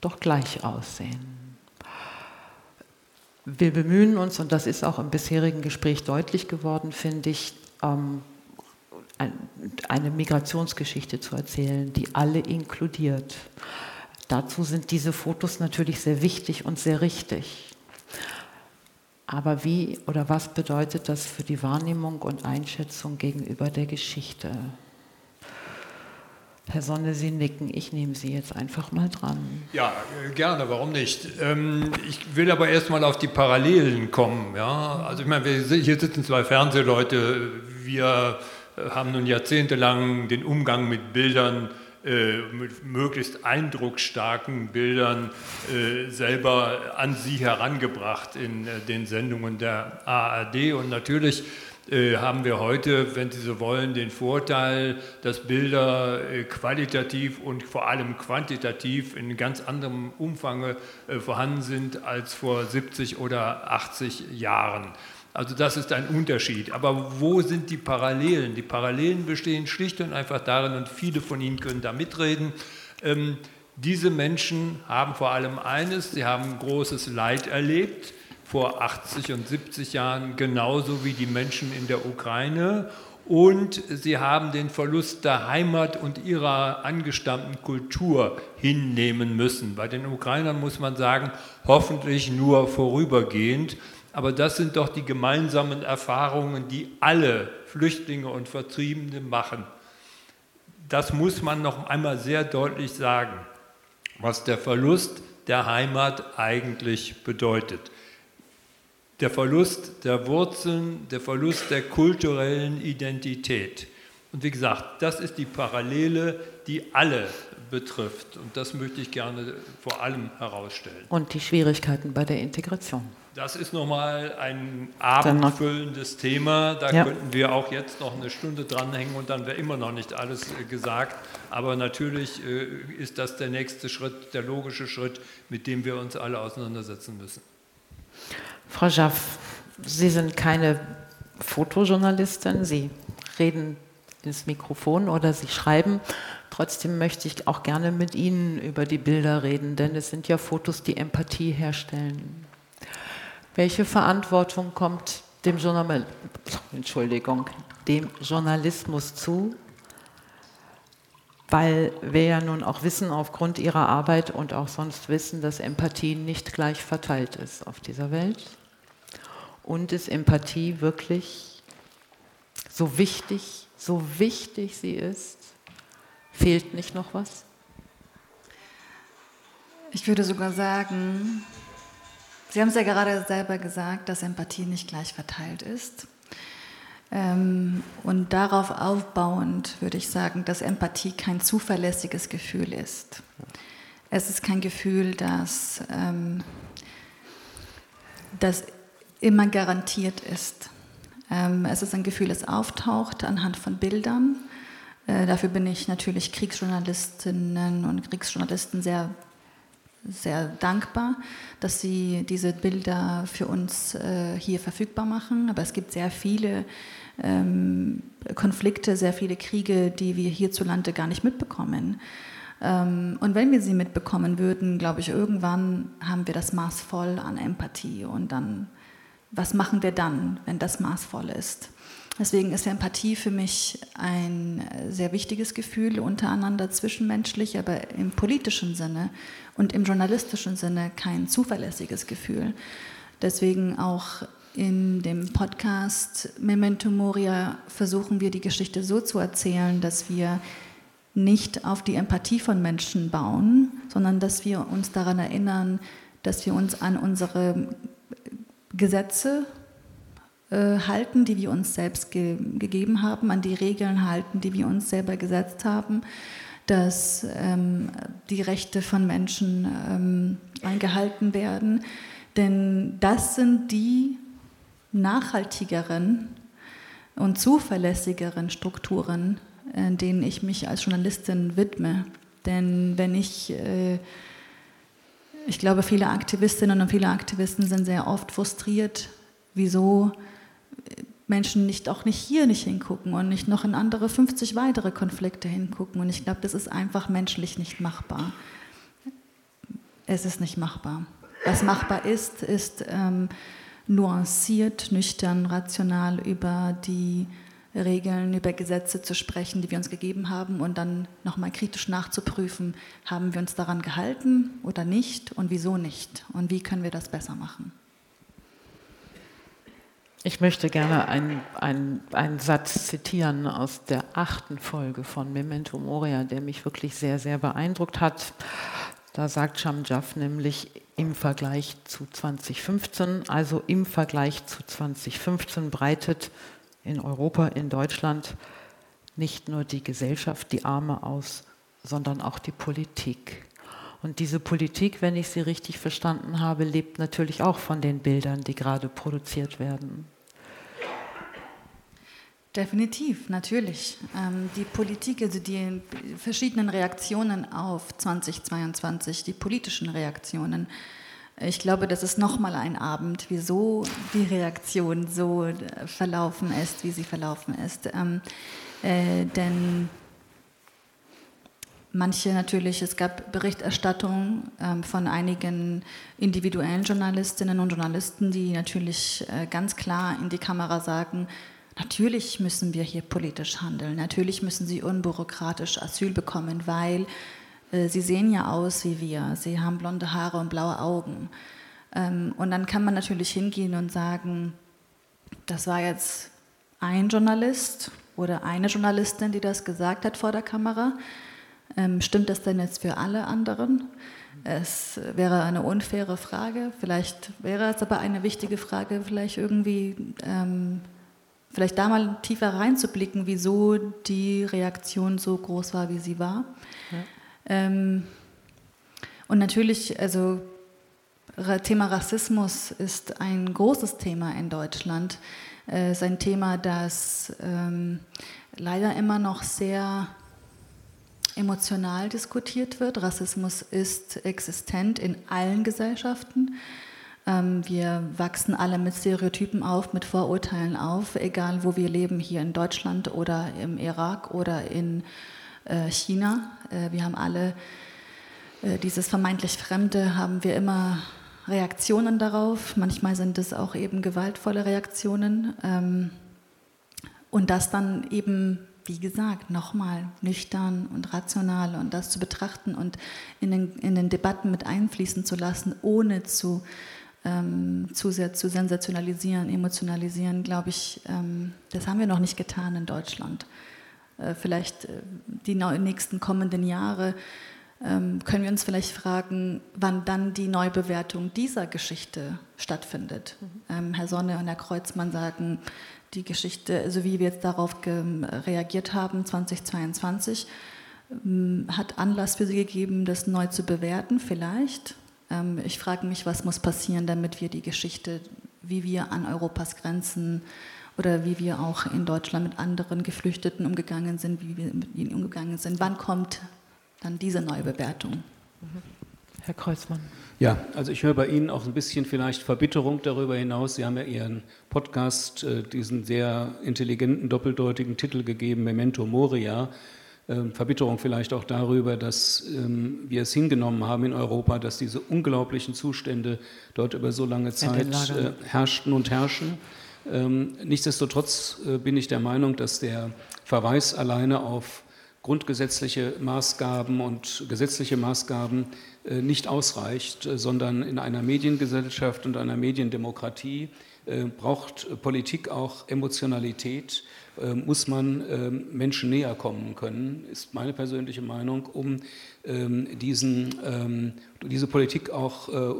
doch gleich aussehen. Wir bemühen uns, und das ist auch im bisherigen Gespräch deutlich geworden, finde ich, ähm, eine Migrationsgeschichte zu erzählen, die alle inkludiert. Dazu sind diese Fotos natürlich sehr wichtig und sehr richtig. Aber wie oder was bedeutet das für die Wahrnehmung und Einschätzung gegenüber der Geschichte? Herr Sonne, Sie nicken. Ich nehme Sie jetzt einfach mal dran. Ja, gerne, warum nicht? Ähm, ich will aber erstmal auf die Parallelen kommen. Also ich meine, hier sitzen zwei Fernsehleute. Wir haben nun jahrzehntelang den Umgang mit Bildern äh, mit möglichst eindrucksstarken Bildern äh, selber an sie herangebracht in äh, den Sendungen der ARD. Und natürlich haben wir heute, wenn Sie so wollen, den Vorteil, dass Bilder qualitativ und vor allem quantitativ in ganz anderem Umfang vorhanden sind als vor 70 oder 80 Jahren. Also das ist ein Unterschied. Aber wo sind die Parallelen? Die Parallelen bestehen schlicht und einfach darin, und viele von Ihnen können da mitreden, ähm, diese Menschen haben vor allem eines, sie haben großes Leid erlebt, vor 80 und 70 Jahren, genauso wie die Menschen in der Ukraine. Und sie haben den Verlust der Heimat und ihrer angestammten Kultur hinnehmen müssen. Bei den Ukrainern muss man sagen, hoffentlich nur vorübergehend. Aber das sind doch die gemeinsamen Erfahrungen, die alle Flüchtlinge und Vertriebene machen. Das muss man noch einmal sehr deutlich sagen, was der Verlust der Heimat eigentlich bedeutet. Der Verlust der Wurzeln, der Verlust der kulturellen Identität. Und wie gesagt, das ist die Parallele, die alle betrifft. Und das möchte ich gerne vor allem herausstellen. Und die Schwierigkeiten bei der Integration. Das ist nochmal ein abendfüllendes Thema. Da ja. könnten wir auch jetzt noch eine Stunde dranhängen und dann wäre immer noch nicht alles äh, gesagt. Aber natürlich äh, ist das der nächste Schritt, der logische Schritt, mit dem wir uns alle auseinandersetzen müssen. Frau Schaff, Sie sind keine Fotojournalistin. Sie reden ins Mikrofon oder Sie schreiben. Trotzdem möchte ich auch gerne mit Ihnen über die Bilder reden, denn es sind ja Fotos, die Empathie herstellen. Welche Verantwortung kommt dem, Journal Entschuldigung, dem Journalismus zu? Weil wir ja nun auch wissen, aufgrund ihrer Arbeit und auch sonst wissen, dass Empathie nicht gleich verteilt ist auf dieser Welt. Und ist Empathie wirklich so wichtig, so wichtig sie ist? Fehlt nicht noch was? Ich würde sogar sagen, Sie haben es ja gerade selber gesagt, dass Empathie nicht gleich verteilt ist. Ähm, und darauf aufbauend würde ich sagen, dass Empathie kein zuverlässiges Gefühl ist. Es ist kein Gefühl, das, ähm, das immer garantiert ist. Ähm, es ist ein Gefühl, das auftaucht anhand von Bildern. Äh, dafür bin ich natürlich Kriegsjournalistinnen und Kriegsjournalisten sehr, sehr dankbar, dass sie diese Bilder für uns äh, hier verfügbar machen. Aber es gibt sehr viele ähm, Konflikte, sehr viele Kriege, die wir hierzulande gar nicht mitbekommen. Ähm, und wenn wir sie mitbekommen würden, glaube ich, irgendwann haben wir das Maß voll an Empathie und dann was machen wir dann, wenn das maßvoll ist? Deswegen ist Empathie für mich ein sehr wichtiges Gefühl, untereinander zwischenmenschlich, aber im politischen Sinne und im journalistischen Sinne kein zuverlässiges Gefühl. Deswegen auch in dem Podcast Memento Moria versuchen wir die Geschichte so zu erzählen, dass wir nicht auf die Empathie von Menschen bauen, sondern dass wir uns daran erinnern, dass wir uns an unsere Gesetze äh, halten, die wir uns selbst ge gegeben haben, an die Regeln halten, die wir uns selber gesetzt haben, dass ähm, die Rechte von Menschen ähm, eingehalten werden. Denn das sind die nachhaltigeren und zuverlässigeren Strukturen, äh, denen ich mich als Journalistin widme. Denn wenn ich äh, ich glaube, viele Aktivistinnen und viele Aktivisten sind sehr oft frustriert, wieso Menschen nicht auch nicht hier nicht hingucken und nicht noch in andere 50 weitere Konflikte hingucken. Und ich glaube, das ist einfach menschlich nicht machbar. Es ist nicht machbar. Was machbar ist, ist ähm, nuanciert, nüchtern, rational über die Regeln, über Gesetze zu sprechen, die wir uns gegeben haben und dann nochmal kritisch nachzuprüfen, haben wir uns daran gehalten oder nicht und wieso nicht und wie können wir das besser machen. Ich möchte gerne einen, einen, Satz zitieren aus der achten Folge von Memento Moria, der mich wirklich sehr, sehr beeindruckt hat. Da sagt Shamjaf nämlich im Vergleich zu 2015, also im Vergleich zu 2015 breitet in Europa, in Deutschland nicht nur die Gesellschaft die Arme aus, sondern auch die Politik. Und diese Politik, wenn ich sie richtig verstanden habe, lebt natürlich auch von den Bildern, die gerade produziert werden. Definitiv, natürlich. Ähm, die Politik, also die verschiedenen Reaktionen auf 2022, die politischen Reaktionen, ich glaube, das ist nochmal ein Abend, wieso die Reaktion so äh, verlaufen ist, wie sie verlaufen ist. Ähm, äh, denn manche natürlich, es gab Berichterstattung ähm, von einigen individuellen Journalistinnen und Journalisten, die natürlich äh, ganz klar in die Kamera sagen, natürlich müssen wir hier politisch handeln, natürlich müssen sie unbürokratisch Asyl bekommen, weil äh, sie sehen ja aus wie wir, sie haben blonde Haare und blaue Augen. Ähm, und dann kann man natürlich hingehen und sagen, das war jetzt ein Journalist oder eine Journalistin, die das gesagt hat vor der Kamera. Ähm, stimmt das denn jetzt für alle anderen? Es wäre eine unfaire Frage. Vielleicht wäre es aber eine wichtige Frage, vielleicht irgendwie, ähm, vielleicht da mal tiefer reinzublicken, wieso die Reaktion so groß war, wie sie war. Ja. Ähm, und natürlich, also Thema Rassismus ist ein großes Thema in Deutschland. Es ist ein Thema, das ähm, leider immer noch sehr emotional diskutiert wird. Rassismus ist existent in allen Gesellschaften. Ähm, wir wachsen alle mit Stereotypen auf, mit Vorurteilen auf, egal wo wir leben, hier in Deutschland oder im Irak oder in äh, China. Äh, wir haben alle äh, dieses vermeintlich Fremde, haben wir immer Reaktionen darauf. Manchmal sind es auch eben gewaltvolle Reaktionen. Ähm, und das dann eben, wie gesagt, nochmal nüchtern und rational und das zu betrachten und in den, in den Debatten mit einfließen zu lassen, ohne zu, ähm, zu sehr zu sensationalisieren, emotionalisieren, glaube ich, ähm, das haben wir noch nicht getan in Deutschland. Äh, vielleicht äh, die nächsten kommenden Jahre ähm, können wir uns vielleicht fragen, wann dann die Neubewertung dieser Geschichte stattfindet. Mhm. Herr Sonne und Herr Kreuzmann sagen, die Geschichte, also wie wir jetzt darauf reagiert haben, 2022, ähm, hat Anlass für Sie gegeben, das neu zu bewerten, vielleicht. Ähm, ich frage mich, was muss passieren, damit wir die Geschichte, wie wir an Europas Grenzen oder wie wir auch in Deutschland mit anderen Geflüchteten umgegangen sind, wie wir mit ihnen umgegangen sind. Wann kommt dann diese Neubewertung? Herr Kreuzmann. Ja, also ich höre bei Ihnen auch ein bisschen vielleicht Verbitterung darüber hinaus. Sie haben ja Ihren Podcast äh, diesen sehr intelligenten, doppeldeutigen Titel gegeben, Memento Moria. Ähm, Verbitterung vielleicht auch darüber, dass ähm, wir es hingenommen haben in Europa, dass diese unglaublichen Zustände dort über so lange Zeit äh, herrschten und herrschen. Ähm, nichtsdestotrotz äh, bin ich der Meinung, dass der Verweis alleine auf grundgesetzliche Maßgaben und gesetzliche Maßgaben nicht ausreicht, sondern in einer Mediengesellschaft und einer Mediendemokratie braucht Politik auch Emotionalität ähm, muss man ähm, Menschen näher kommen können, ist meine persönliche Meinung, um ähm, diesen, diese Politik auch äh,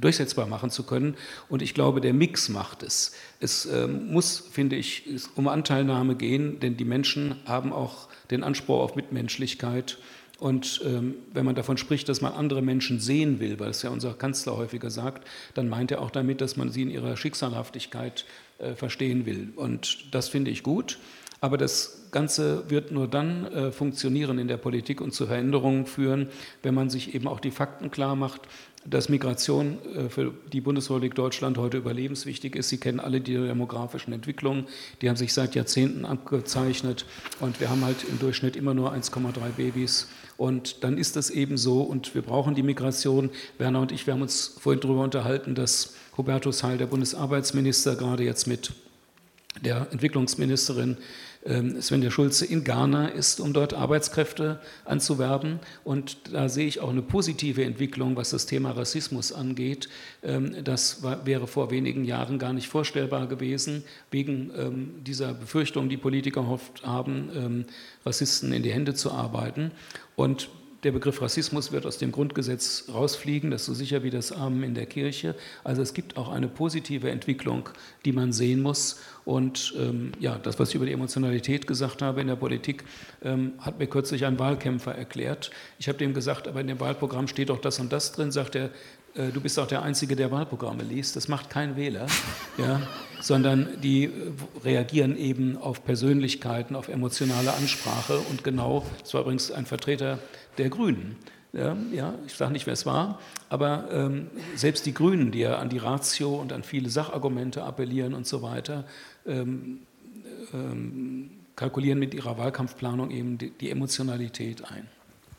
durchsetzbar machen zu können. Und ich glaube, der Mix macht es. Es muss, finde ich, um Anteilnahme gehen, denn die Menschen haben auch den Anspruch auf Mitmenschlichkeit. Und ähm, wenn man davon spricht, dass man andere Menschen sehen will, weil es ja unser Kanzler häufiger sagt, dann meint er auch damit, dass man sie in ihrer Schicksalhaftigkeit äh, verstehen will. Und das finde ich gut. Aber das Ganze wird nur dann äh, funktionieren in der Politik und zu Veränderungen führen, wenn man sich eben auch die Fakten klar macht, dass Migration äh, für die Bundesrepublik Deutschland heute überlebenswichtig ist. Sie kennen alle die demografischen Entwicklungen, die haben sich seit Jahrzehnten abgezeichnet und wir haben halt im Durchschnitt immer nur 1,3 Babys. Und dann ist das eben so und wir brauchen die Migration. Werner und ich, wir haben uns vorhin darüber unterhalten, dass Hubertus Heil, der Bundesarbeitsminister, gerade jetzt mit der Entwicklungsministerin Svenja Schulze in Ghana ist, um dort Arbeitskräfte anzuwerben. Und da sehe ich auch eine positive Entwicklung, was das Thema Rassismus angeht. Ähm, das wäre vor wenigen Jahren gar nicht vorstellbar gewesen, wegen ähm, dieser Befürchtung, die Politiker oft haben, Rassisten in die Hände zu arbeiten. Und der Begriff Rassismus wird aus dem Grundgesetz rausfliegen, das ist so sicher wie das Amen in der Kirche. Also es gibt auch eine positive Entwicklung, die man sehen muss. Und ähm, ja, das, was ich über die Emotionalität gesagt habe in der Politik, ähm, hat mir kürzlich ein Wahlkämpfer erklärt. Ich habe dem gesagt, aber in dem Wahlprogramm steht doch das und das drin, sagt er, du bist auch der Einzige, der Wahlprogramme liest. Das macht kein Wähler, ja, sondern die äh, reagieren eben auf Persönlichkeiten, auf emotionale Ansprache. Und genau, das war übrigens ein Vertreter der Grünen. Ja, ja ich sage nicht, wer es war, aber ähm, selbst die Grünen, die ja an die Ratio und an viele Sachargumente appellieren und so weiter, ähm, ähm, kalkulieren mit ihrer Wahlkampfplanung eben die, die Emotionalität ein.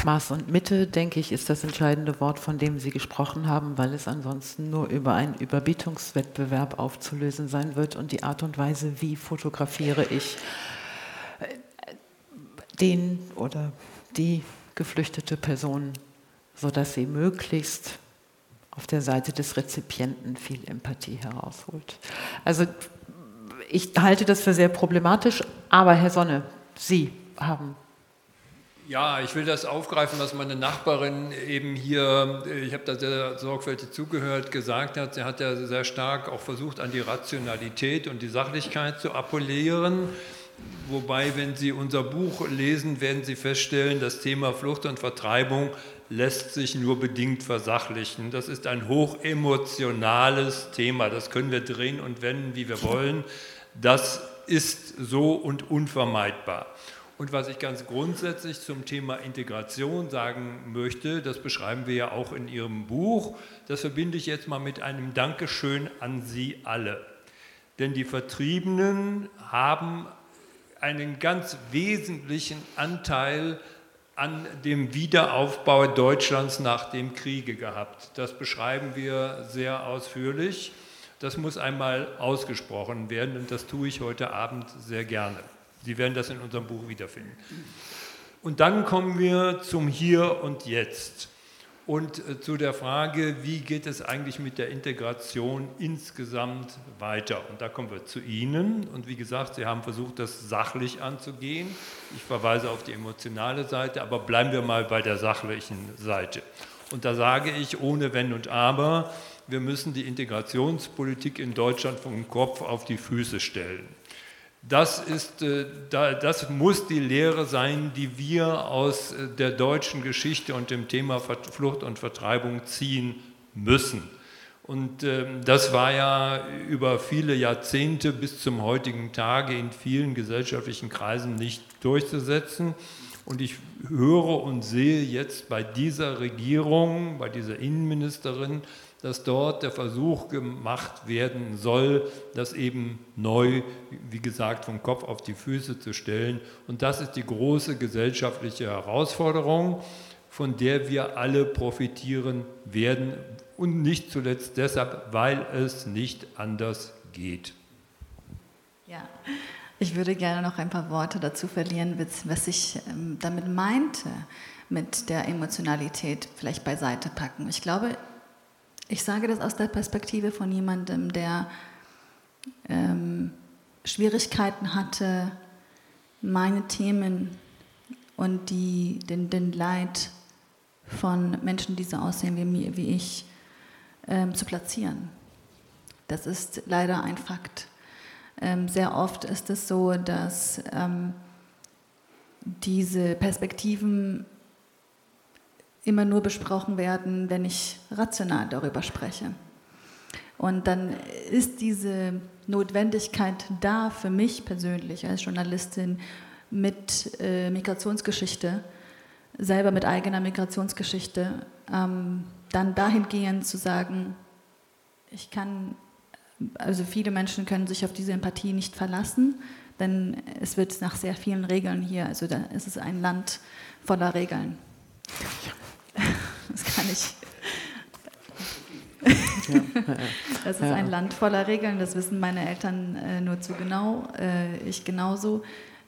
Maß und Mitte, denke ich, ist das entscheidende Wort, von dem Sie gesprochen haben, weil es ansonsten nur über einen Überbietungswettbewerb aufzulösen sein wird und die Art und Weise, wie fotografiere ich äh, den oder die geflüchtete Person, sodass sie möglichst auf der Seite des Rezipienten viel Empathie herausholt. Also ich halte das für sehr problematisch, aber Herr Sonne, Sie haben ja, ich will das aufgreifen, was meine Nachbarin eben hier, ich habe da sehr sorgfältig zugehört, gesagt hat. Sie hat ja sehr stark auch versucht, an die Rationalität und die Sachlichkeit zu appellieren. Wobei, wenn Sie unser Buch lesen, werden Sie feststellen, das Thema Flucht und Vertreibung lässt sich nur bedingt versachlichen. Das ist ein hochemotionales Thema. Das können wir drehen und wenden, wie wir wollen. Das ist so und unvermeidbar. Und was ich ganz grundsätzlich zum Thema Integration sagen möchte, das beschreiben wir ja auch in Ihrem Buch, das verbinde ich jetzt mal mit einem Dankeschön an Sie alle. Denn die Vertriebenen haben einen ganz wesentlichen Anteil an dem Wiederaufbau Deutschlands nach dem Kriege gehabt. Das beschreiben wir sehr ausführlich. Das muss einmal ausgesprochen werden und das tue ich heute Abend sehr gerne. Sie werden das in unserem Buch wiederfinden. Und dann kommen wir zum Hier und Jetzt und äh, zu der Frage, wie geht es eigentlich mit der Integration insgesamt weiter? Und da kommen wir zu Ihnen. Und wie gesagt, Sie haben versucht, das sachlich anzugehen. Ich verweise auf die emotionale Seite, aber bleiben wir mal bei der sachlichen Seite. Und da sage ich ohne Wenn und Aber, wir müssen die Integrationspolitik in Deutschland vom Kopf auf die Füße stellen. Das, ist, äh, das muss die Lehre sein, die wir aus äh, der deutschen Geschichte und dem Thema Flucht und Vertreibung ziehen müssen. Und ähm, das war ja über viele Jahrzehnte bis zum heutigen Tage in vielen gesellschaftlichen Kreisen nicht durchzusetzen. Und ich höre und sehe jetzt bei dieser Regierung, bei dieser Innenministerin, dass dort der Versuch gemacht werden soll, das eben neu, wie gesagt, vom Kopf auf die Füße zu stellen. Und das ist die große gesellschaftliche Herausforderung, von der wir alle profitieren werden. Und nicht zuletzt deshalb, weil es nicht anders geht. Ja, ich würde gerne noch ein paar Worte dazu verlieren, was ich ähm, damit meinte, mit der Emotionalität vielleicht beiseite packen. Ich glaube, ich sage das aus der Perspektive von jemandem, der ähm, Schwierigkeiten hatte, meine Themen und die, den, den Leid von Menschen, die so aussehen wie, wie ich, ähm, zu platzieren. Das ist leider ein Fakt. Ähm, sehr oft ist es so, dass ähm, diese Perspektiven immer nur besprochen werden, wenn ich rational darüber spreche. Und dann ist diese Notwendigkeit da für mich persönlich als Journalistin mit äh, Migrationsgeschichte, selber mit eigener Migrationsgeschichte, ähm, dann dahingehend zu sagen, ich kann, also viele Menschen können sich auf diese Empathie nicht verlassen, denn es wird nach sehr vielen Regeln hier, also da ist es ein Land voller Regeln. Das kann ich. Das ist ein Land voller Regeln, das wissen meine Eltern äh, nur zu genau, äh, ich genauso.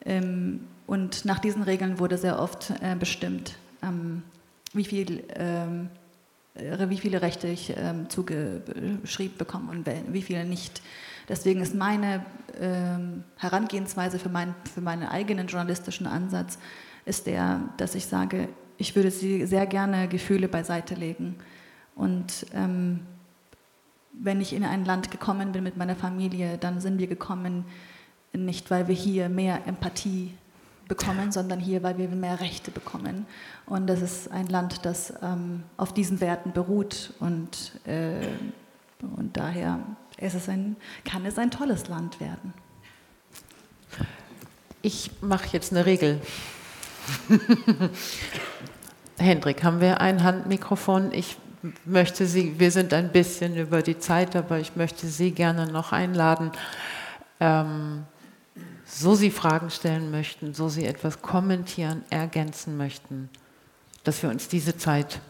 Ähm, und nach diesen Regeln wurde sehr oft äh, bestimmt, ähm, wie, viel, ähm, wie viele Rechte ich zugeschrieben bekomme und wie viele nicht. Deswegen ist meine Herangehensweise für, mein, für meinen eigenen journalistischen Ansatz, ist der, dass ich sage, ich würde sie sehr gerne Gefühle beiseite legen. Und ähm, wenn ich in ein Land gekommen bin mit meiner Familie, dann sind wir gekommen, nicht weil wir hier mehr Empathie bekommen, sondern hier, weil wir mehr Rechte bekommen. Und das ist ein Land, das ähm, auf diesen Werten beruht. Und, äh, und daher ist es ein, kann es ein tolles Land werden. Ich mache jetzt eine Regel. Hendrik, haben wir ein Handmikrofon? Ich möchte Sie, wir sind ein bisschen über die Zeit, aber ich möchte Sie gerne noch einladen, ähm, so Sie Fragen stellen möchten, so Sie etwas kommentieren, ergänzen möchten, dass wir uns diese Zeit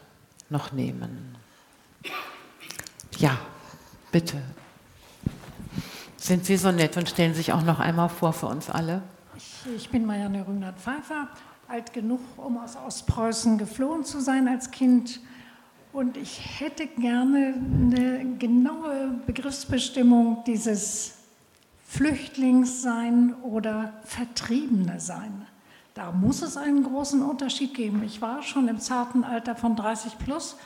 noch nehmen. Ja, bitte. Sind Sie so nett und stellen sich auch noch einmal vor für uns alle? Ich, ich bin Marianne Rühnert-Pfeiffer alt genug, um aus Ostpreußen geflohen zu sein als Kind. Und ich hätte gerne eine genaue Begriffsbestimmung dieses Flüchtlingssein oder Vertriebene sein. Da muss es einen großen Unterschied geben. Ich war schon im zarten Alter von 30 plus,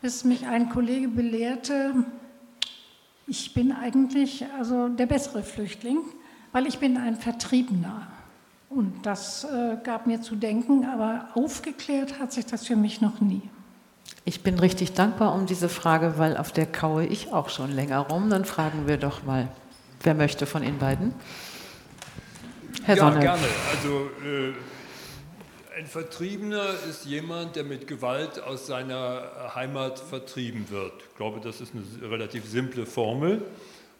bis mich ein Kollege belehrte, ich bin eigentlich also der bessere Flüchtling, weil ich bin ein Vertriebener. Und das äh, gab mir zu denken, aber aufgeklärt hat sich das für mich noch nie. Ich bin richtig dankbar um diese Frage, weil auf der kaue ich auch schon länger rum. Dann fragen wir doch mal, wer möchte von Ihnen beiden? Herr ja, Sonne. gerne. Also äh, ein Vertriebener ist jemand, der mit Gewalt aus seiner Heimat vertrieben wird. Ich glaube, das ist eine relativ simple Formel.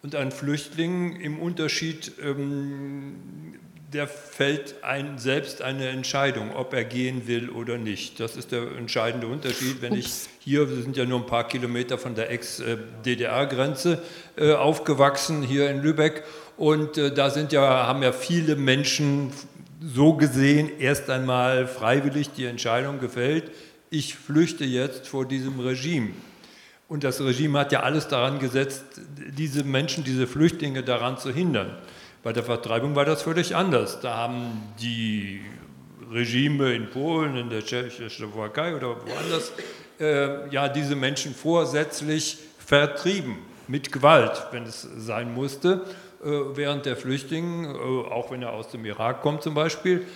Und ein Flüchtling im Unterschied ähm, der fällt ein, selbst eine Entscheidung, ob er gehen will oder nicht. Das ist der entscheidende Unterschied. Wenn Ups. ich hier, wir sind ja nur ein paar Kilometer von der Ex-DDR-Grenze äh, aufgewachsen, hier in Lübeck, und äh, da sind ja, haben ja viele Menschen so gesehen erst einmal freiwillig die Entscheidung gefällt, ich flüchte jetzt vor diesem Regime. Und das Regime hat ja alles daran gesetzt, diese Menschen, diese Flüchtlinge daran zu hindern. Bei der Vertreibung war das völlig anders. Da haben die Regime in Polen, in der Tschechoslowakei oder woanders, äh, ja, diese Menschen vorsätzlich vertrieben, mit Gewalt, wenn es sein musste, äh, während der Flüchtling, äh, auch wenn er aus dem Irak kommt zum Beispiel,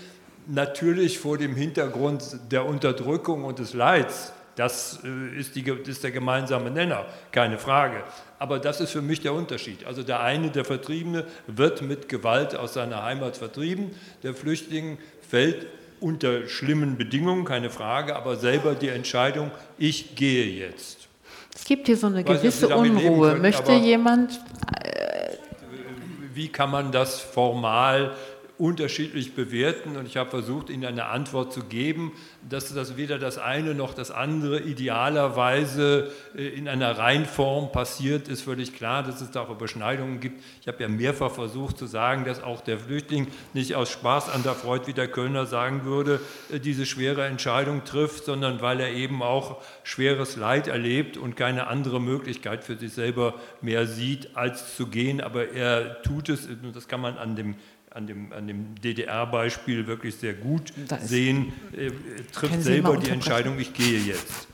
natürlich vor dem Hintergrund der Unterdrückung und des Leids, das äh, ist, die, ist der gemeinsame Nenner, keine Frage. Aber das ist für mich der Unterschied. Also der eine, der Vertriebene, wird mit Gewalt aus seiner Heimat vertrieben, der Flüchtling fällt unter schlimmen Bedingungen, keine Frage, aber selber die Entscheidung, ich gehe jetzt. Es gibt hier so eine gewisse Unruhe. Können, Möchte jemand. Äh, wie kann man das formal unterschiedlich bewerten und ich habe versucht, Ihnen eine Antwort zu geben, dass das weder das eine noch das andere idealerweise äh, in einer Reinform passiert, ist völlig klar, dass es da auch Überschneidungen gibt. Ich habe ja mehrfach versucht zu sagen, dass auch der Flüchtling nicht aus Spaß an der Freude, wie der Kölner sagen würde, äh, diese schwere Entscheidung trifft, sondern weil er eben auch schweres Leid erlebt und keine andere Möglichkeit für sich selber mehr sieht, als zu gehen. Aber er tut es, und das kann man an dem an dem, an dem DDR-Beispiel wirklich sehr gut sehen, äh, trifft selber die Entscheidung, ich gehe jetzt.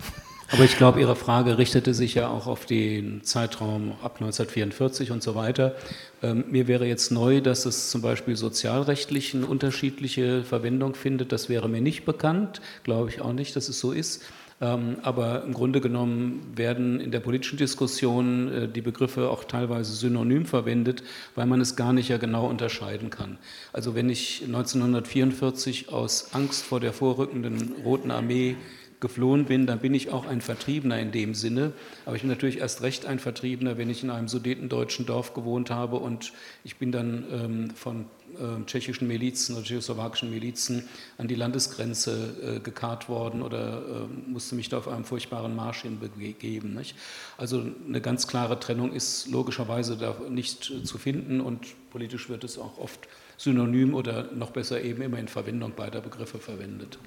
Aber ich glaube, Ihre Frage richtete sich ja auch auf den Zeitraum ab 1944 und so weiter. Ähm, mir wäre jetzt neu, dass es zum Beispiel sozialrechtlich eine unterschiedliche Verwendung findet. Das wäre mir nicht bekannt, glaube ich auch nicht, dass es so ist. Ähm, aber im Grunde genommen werden in der politischen Diskussion äh, die Begriffe auch teilweise synonym verwendet, weil man es gar nicht ja genau unterscheiden kann. Also wenn ich 1944 aus Angst vor der vorrückenden Roten Armee geflohen bin, dann bin ich auch ein Vertriebener in dem Sinne. Aber ich bin natürlich erst recht ein Vertriebener, wenn ich in einem sudetendeutschen Dorf gewohnt habe und ich bin dann ähm, von äh, tschechischen Milizen oder tschechoslowakischen Milizen an die Landesgrenze äh, gekarrt worden oder äh, musste mich da auf einem furchtbaren Marsch hinbegeben. Nicht? Also eine ganz klare Trennung ist logischerweise da nicht zu finden und politisch wird es auch oft synonym oder noch besser eben immer in Verwendung beider Begriffe verwendet.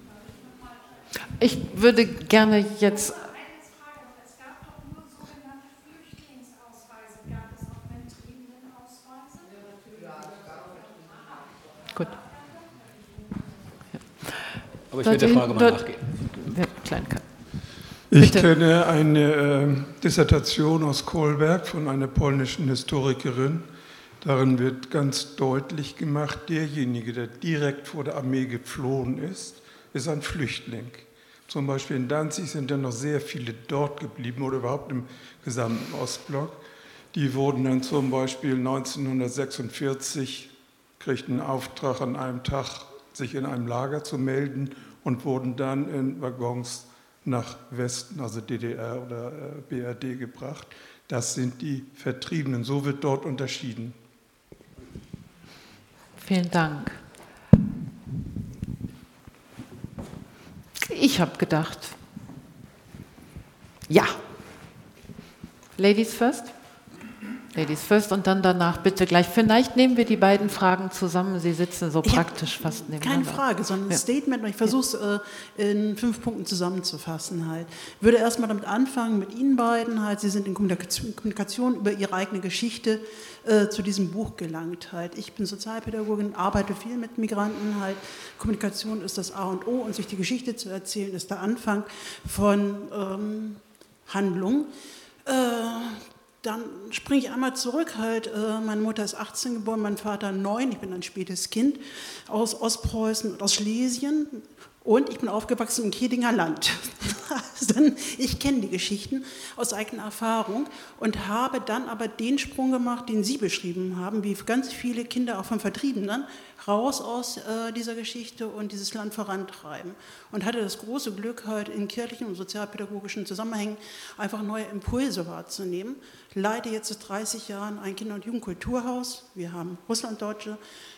Ich würde gerne jetzt Gut. Ja. Aber ich werde der Frage mal nachgehen. Klein kann. Ich kenne eine äh, Dissertation aus Kolberg von einer polnischen Historikerin. Darin wird ganz deutlich gemacht, derjenige, der direkt vor der Armee geflohen ist, ist ein Flüchtling. Zum Beispiel in Danzig sind ja noch sehr viele dort geblieben oder überhaupt im gesamten Ostblock. Die wurden dann zum Beispiel 1946 kriegten einen Auftrag an einem Tag, sich in einem Lager zu melden und wurden dann in Waggons nach Westen, also DDR oder äh, BRD gebracht. Das sind die Vertriebenen. So wird dort unterschieden. Vielen Dank. Ich habe gedacht, ja. Ladies first. Ladies first und dann danach bitte gleich. Vielleicht nehmen wir die beiden Fragen zusammen. Sie sitzen so ich praktisch fast nebeneinander. Keine Frage, sondern ein ja. Statement. Ich versuche es äh, in fünf Punkten zusammenzufassen. Halt. Ich würde erstmal damit anfangen, mit Ihnen beiden. Halt. Sie sind in Kommunikation, Kommunikation über Ihre eigene Geschichte äh, zu diesem Buch gelangt. Halt. Ich bin Sozialpädagogin, arbeite viel mit Migranten. Halt. Kommunikation ist das A und O und sich die Geschichte zu erzählen, ist der Anfang von ähm, Handlung. Äh, dann springe ich einmal zurück. Halt, äh, meine Mutter ist 18 geboren, mein Vater 9. Ich bin ein spätes Kind aus Ostpreußen aus Schlesien. Und ich bin aufgewachsen im Kedinger Land. Also ich kenne die Geschichten aus eigener Erfahrung und habe dann aber den Sprung gemacht, den Sie beschrieben haben, wie ganz viele Kinder auch von Vertriebenen, raus aus äh, dieser Geschichte und dieses Land vorantreiben. Und hatte das große Glück, halt in kirchlichen und sozialpädagogischen Zusammenhängen einfach neue Impulse wahrzunehmen. Leite jetzt seit 30 Jahren ein Kinder- und Jugendkulturhaus. Wir haben Russlanddeutsche,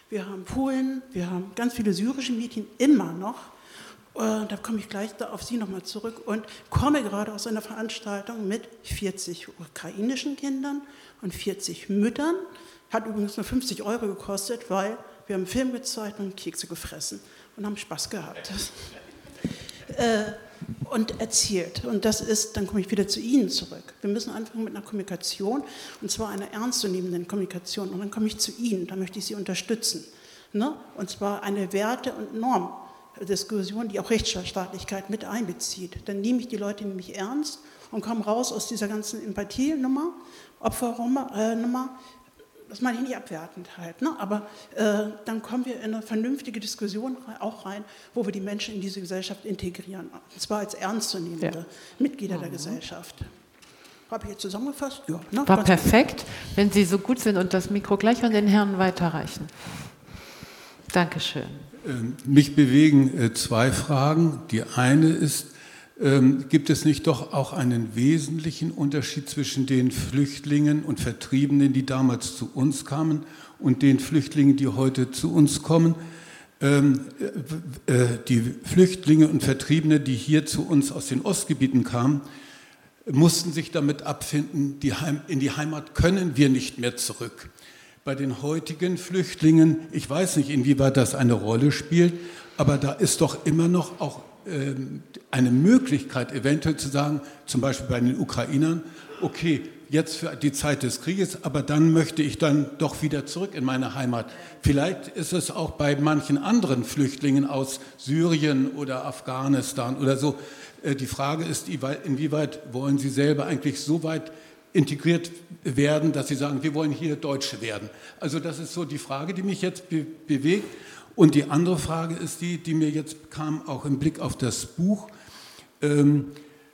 wir haben Polen, wir haben ganz viele syrische Mädchen immer noch da komme ich gleich auf Sie nochmal zurück und komme gerade aus einer Veranstaltung mit 40 ukrainischen Kindern und 40 Müttern. Hat übrigens nur 50 Euro gekostet, weil wir haben Film gezeigt und Kekse gefressen und haben Spaß gehabt. äh, und erzählt. Und das ist, dann komme ich wieder zu Ihnen zurück. Wir müssen anfangen mit einer Kommunikation, und zwar einer ernstzunehmenden Kommunikation. Und dann komme ich zu Ihnen, da möchte ich Sie unterstützen. Ne? Und zwar eine Werte- und Norm. Diskussion, die auch Rechtsstaatlichkeit mit einbezieht. Dann nehme ich die Leute nämlich ernst und komme raus aus dieser ganzen Empathienummer, Opfernummer, äh, das meine ich nicht abwertend halt, ne? aber äh, dann kommen wir in eine vernünftige Diskussion auch rein, wo wir die Menschen in diese Gesellschaft integrieren, und zwar als ernstzunehmende ja. Mitglieder mhm. der Gesellschaft. Habe ich jetzt zusammengefasst? Ja. Ne? War perfekt, wenn Sie so gut sind und das Mikro gleich an den Herrn weiterreichen. Dankeschön. Ähm, mich bewegen äh, zwei Fragen. Die eine ist, ähm, gibt es nicht doch auch einen wesentlichen Unterschied zwischen den Flüchtlingen und Vertriebenen, die damals zu uns kamen, und den Flüchtlingen, die heute zu uns kommen? Ähm, äh, äh, die Flüchtlinge und Vertriebene, die hier zu uns aus den Ostgebieten kamen, mussten sich damit abfinden, in die Heimat können wir nicht mehr zurück. Bei den heutigen Flüchtlingen, ich weiß nicht, inwieweit das eine Rolle spielt, aber da ist doch immer noch auch ähm, eine Möglichkeit, eventuell zu sagen, zum Beispiel bei den Ukrainern, okay, jetzt für die Zeit des Krieges, aber dann möchte ich dann doch wieder zurück in meine Heimat. Vielleicht ist es auch bei manchen anderen Flüchtlingen aus Syrien oder Afghanistan oder so. Äh, die Frage ist, inwieweit wollen Sie selber eigentlich so weit integriert werden, dass Sie sagen, wir wollen hier Deutsche werden. Also das ist so die Frage, die mich jetzt be bewegt. Und die andere Frage ist die, die mir jetzt kam, auch im Blick auf das Buch. Ähm,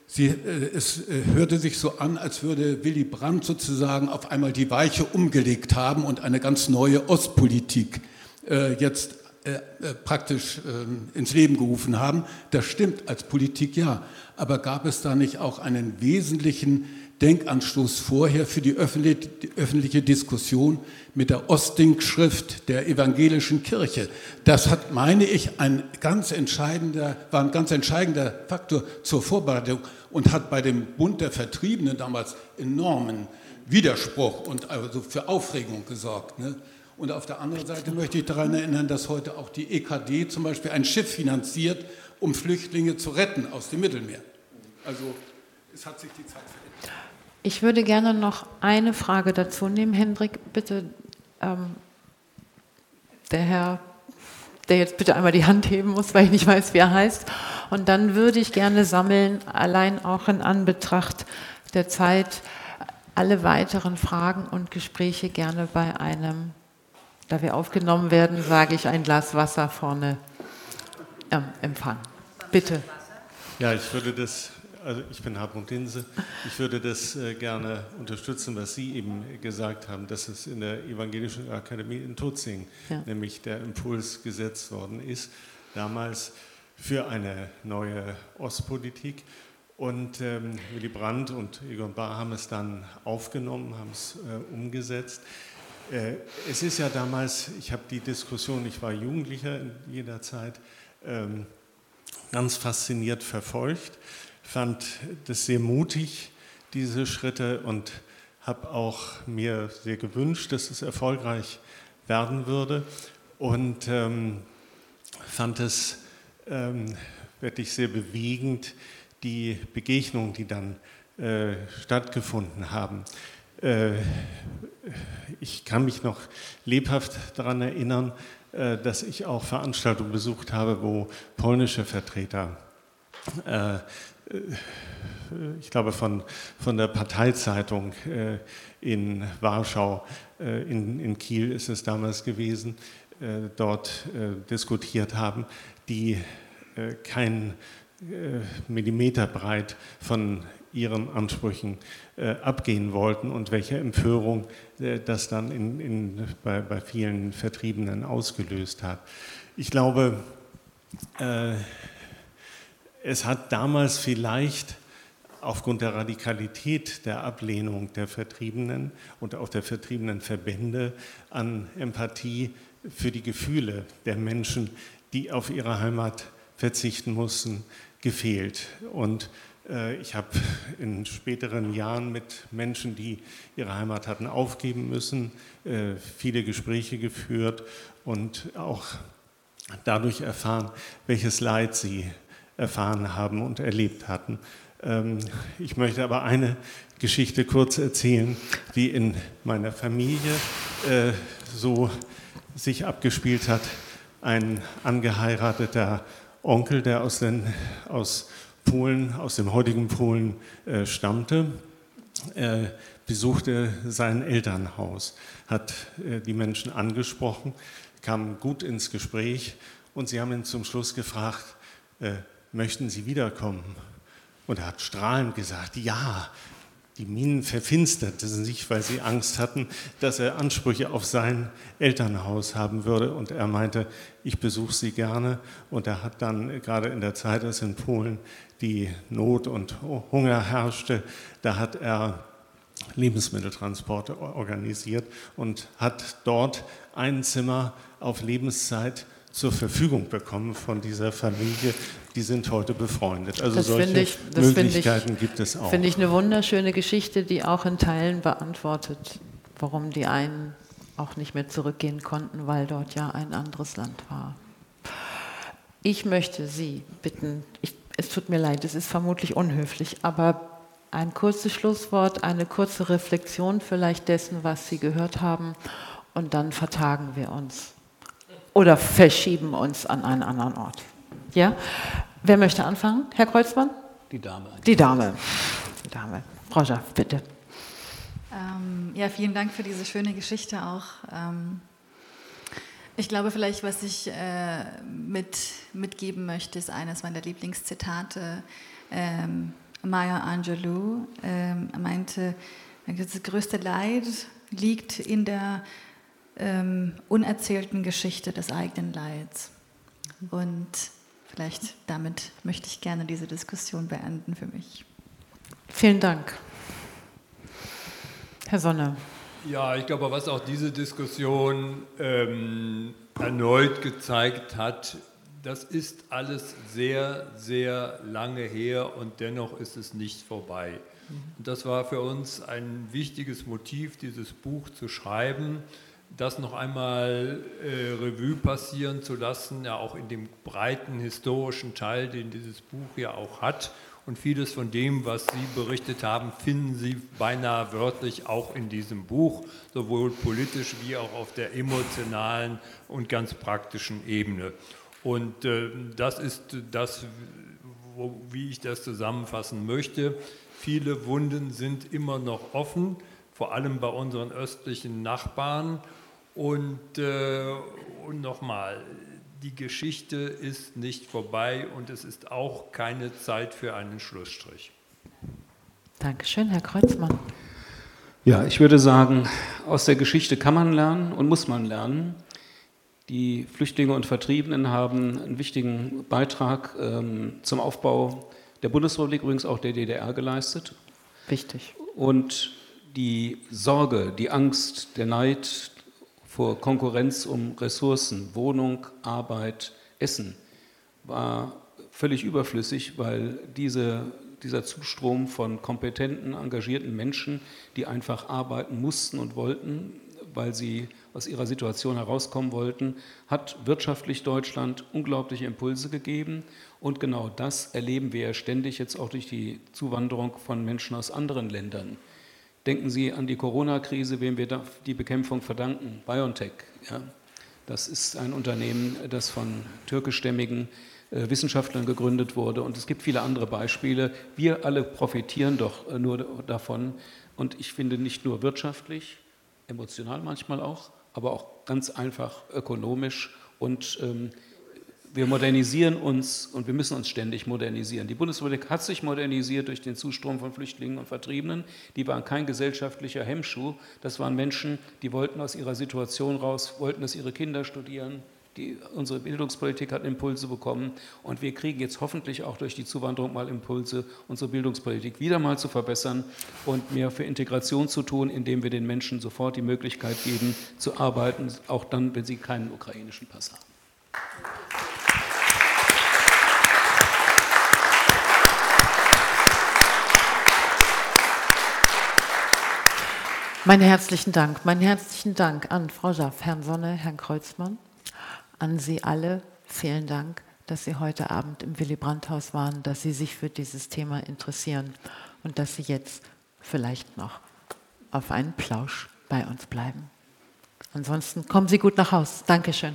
sie, äh, es äh, hörte sich so an, als würde Willy Brandt sozusagen auf einmal die Weiche umgelegt haben und eine ganz neue Ostpolitik äh, jetzt äh, äh, praktisch ähm, ins Leben gerufen haben. Das stimmt als Politik ja. Aber gab es da nicht auch einen wesentlichen Denkanstoß vorher für die öffentliche Diskussion mit der Ostink-Schrift der evangelischen Kirche. Das hat, meine ich, ein ganz entscheidender, war ein ganz entscheidender Faktor zur Vorbereitung und hat bei dem Bund der Vertriebenen damals enormen Widerspruch und also für Aufregung gesorgt. Ne? Und auf der anderen Seite möchte ich daran erinnern, dass heute auch die EKD zum Beispiel ein Schiff finanziert, um Flüchtlinge zu retten aus dem Mittelmeer. Also es hat sich die Zeit verändert. Ich würde gerne noch eine Frage dazu nehmen. Hendrik, bitte, ähm, der Herr, der jetzt bitte einmal die Hand heben muss, weil ich nicht weiß, wie er heißt. Und dann würde ich gerne sammeln, allein auch in Anbetracht der Zeit, alle weiteren Fragen und Gespräche gerne bei einem, da wir aufgenommen werden, sage ich ein Glas Wasser vorne ähm, empfangen. Bitte. Ja, ich würde das also ich bin Hartmut Dinse. Ich würde das äh, gerne unterstützen, was Sie eben gesagt haben, dass es in der Evangelischen Akademie in Tutzing ja. nämlich der Impuls gesetzt worden ist, damals für eine neue Ostpolitik. Und ähm, Willy Brandt und Egon Bahr haben es dann aufgenommen, haben es äh, umgesetzt. Äh, es ist ja damals, ich habe die Diskussion, ich war Jugendlicher in jeder Zeit, ähm, ganz fasziniert verfolgt fand das sehr mutig, diese Schritte, und habe auch mir sehr gewünscht, dass es erfolgreich werden würde. Und ähm, fand es ähm, wirklich sehr bewegend, die Begegnungen, die dann äh, stattgefunden haben. Äh, ich kann mich noch lebhaft daran erinnern, äh, dass ich auch Veranstaltungen besucht habe, wo polnische Vertreter äh, ich glaube, von, von der Parteizeitung äh, in Warschau, äh, in, in Kiel ist es damals gewesen, dort diskutiert haben, die keinen Millimeter breit von ihren Ansprüchen abgehen wollten und welche Empörung das dann in, in, bei, bei vielen Vertriebenen ausgelöst hat. Ich glaube, es hat damals vielleicht aufgrund der Radikalität der Ablehnung der Vertriebenen und auch der vertriebenen Verbände an Empathie für die Gefühle der Menschen, die auf ihre Heimat verzichten mussten, gefehlt. Und äh, ich habe in späteren Jahren mit Menschen, die ihre Heimat hatten aufgeben müssen, äh, viele Gespräche geführt und auch dadurch erfahren, welches Leid sie erfahren haben und erlebt hatten. Ähm, ich möchte aber eine Geschichte kurz erzählen, die in meiner Familie äh, so sich abgespielt hat. Ein angeheirateter Onkel, der aus, den, aus Polen, aus dem heutigen Polen äh, stammte, besuchte sein Elternhaus, hat äh, die Menschen angesprochen, kam gut ins Gespräch und sie haben ihn zum Schluss gefragt, möchten Sie wiederkommen? Und er hat strahlend gesagt, ja, die Minen verfinsterten sich, weil sie Angst hatten, dass er Ansprüche auf sein Elternhaus haben würde. Und er meinte, ich besuche sie gerne. Und er hat dann, gerade in der Zeit, als in Polen die Not und Hunger herrschte, da hat er Lebensmitteltransporte organisiert und hat dort ein Zimmer auf Lebenszeit zur Verfügung bekommen von dieser Familie. Die sind heute befreundet. Also das solche ich, Möglichkeiten ich, gibt es auch. Finde ich eine wunderschöne Geschichte, die auch in Teilen beantwortet, warum die einen auch nicht mehr zurückgehen konnten, weil dort ja ein anderes Land war. Ich möchte Sie bitten, ich, es tut mir leid, es ist vermutlich unhöflich, aber ein kurzes Schlusswort, eine kurze Reflexion vielleicht dessen, was Sie gehört haben, und dann vertagen wir uns oder verschieben uns an einen anderen Ort. Ja? Wer möchte anfangen? Herr Kreuzmann? Die Dame. Die Dame. Die Dame. Frau Schaff, bitte. Ähm, ja, vielen Dank für diese schöne Geschichte auch. Ähm, ich glaube, vielleicht, was ich äh, mit, mitgeben möchte, ist eines meiner Lieblingszitate. Ähm, Maya Angelou ähm, meinte, das größte Leid liegt in der ähm, unerzählten Geschichte des eigenen Leids. Und vielleicht damit möchte ich gerne diese Diskussion beenden für mich. Vielen Dank. Herr Sonne. Ja, ich glaube, was auch diese Diskussion ähm, erneut gezeigt hat, das ist alles sehr, sehr lange her und dennoch ist es nicht vorbei. Und das war für uns ein wichtiges Motiv, dieses Buch zu schreiben das noch einmal äh, Revue passieren zu lassen, ja auch in dem breiten historischen Teil, den dieses Buch ja auch hat. Und vieles von dem, was Sie berichtet haben, finden Sie beinahe wörtlich auch in diesem Buch, sowohl politisch wie auch auf der emotionalen und ganz praktischen Ebene. Und äh, das ist das, wo, wie ich das zusammenfassen möchte. Viele Wunden sind immer noch offen, vor allem bei unseren östlichen Nachbarn. Und, äh, und nochmal, die Geschichte ist nicht vorbei und es ist auch keine Zeit für einen Schlussstrich. Dankeschön, Herr Kreuzmann. Ja, ich würde sagen, aus der Geschichte kann man lernen und muss man lernen. Die Flüchtlinge und Vertriebenen haben einen wichtigen Beitrag ähm, zum Aufbau der Bundesrepublik, übrigens auch der DDR geleistet. Wichtig. Und die Sorge, die Angst, der Neid, vor Konkurrenz um Ressourcen, Wohnung, Arbeit, Essen, war völlig überflüssig, weil diese, dieser Zustrom von kompetenten, engagierten Menschen, die einfach arbeiten mussten und wollten, weil sie aus ihrer Situation herauskommen wollten, hat wirtschaftlich Deutschland unglaubliche Impulse gegeben. Und genau das erleben wir ja ständig jetzt auch durch die Zuwanderung von Menschen aus anderen Ländern. Denken Sie an die Corona-Krise, wem wir die Bekämpfung verdanken. BioNTech. Ja. Das ist ein Unternehmen, das von türkischstämmigen äh, Wissenschaftlern gegründet wurde. Und es gibt viele andere Beispiele. Wir alle profitieren doch äh, nur davon. Und ich finde nicht nur wirtschaftlich, emotional manchmal auch, aber auch ganz einfach ökonomisch und ähm, wir modernisieren uns und wir müssen uns ständig modernisieren. Die Bundesrepublik hat sich modernisiert durch den Zustrom von Flüchtlingen und Vertriebenen. Die waren kein gesellschaftlicher Hemmschuh. Das waren Menschen, die wollten aus ihrer Situation raus, wollten, dass ihre Kinder studieren. Die, unsere Bildungspolitik hat Impulse bekommen und wir kriegen jetzt hoffentlich auch durch die Zuwanderung mal Impulse, unsere Bildungspolitik wieder mal zu verbessern und mehr für Integration zu tun, indem wir den Menschen sofort die Möglichkeit geben, zu arbeiten, auch dann, wenn sie keinen ukrainischen Pass haben. Meinen herzlichen Dank, meinen herzlichen Dank an Frau Schaff, Herrn Sonne, Herrn Kreuzmann, an Sie alle. Vielen Dank, dass Sie heute Abend im Willy Brandt-Haus waren, dass Sie sich für dieses Thema interessieren und dass Sie jetzt vielleicht noch auf einen Plausch bei uns bleiben. Ansonsten kommen Sie gut nach Haus. Dankeschön.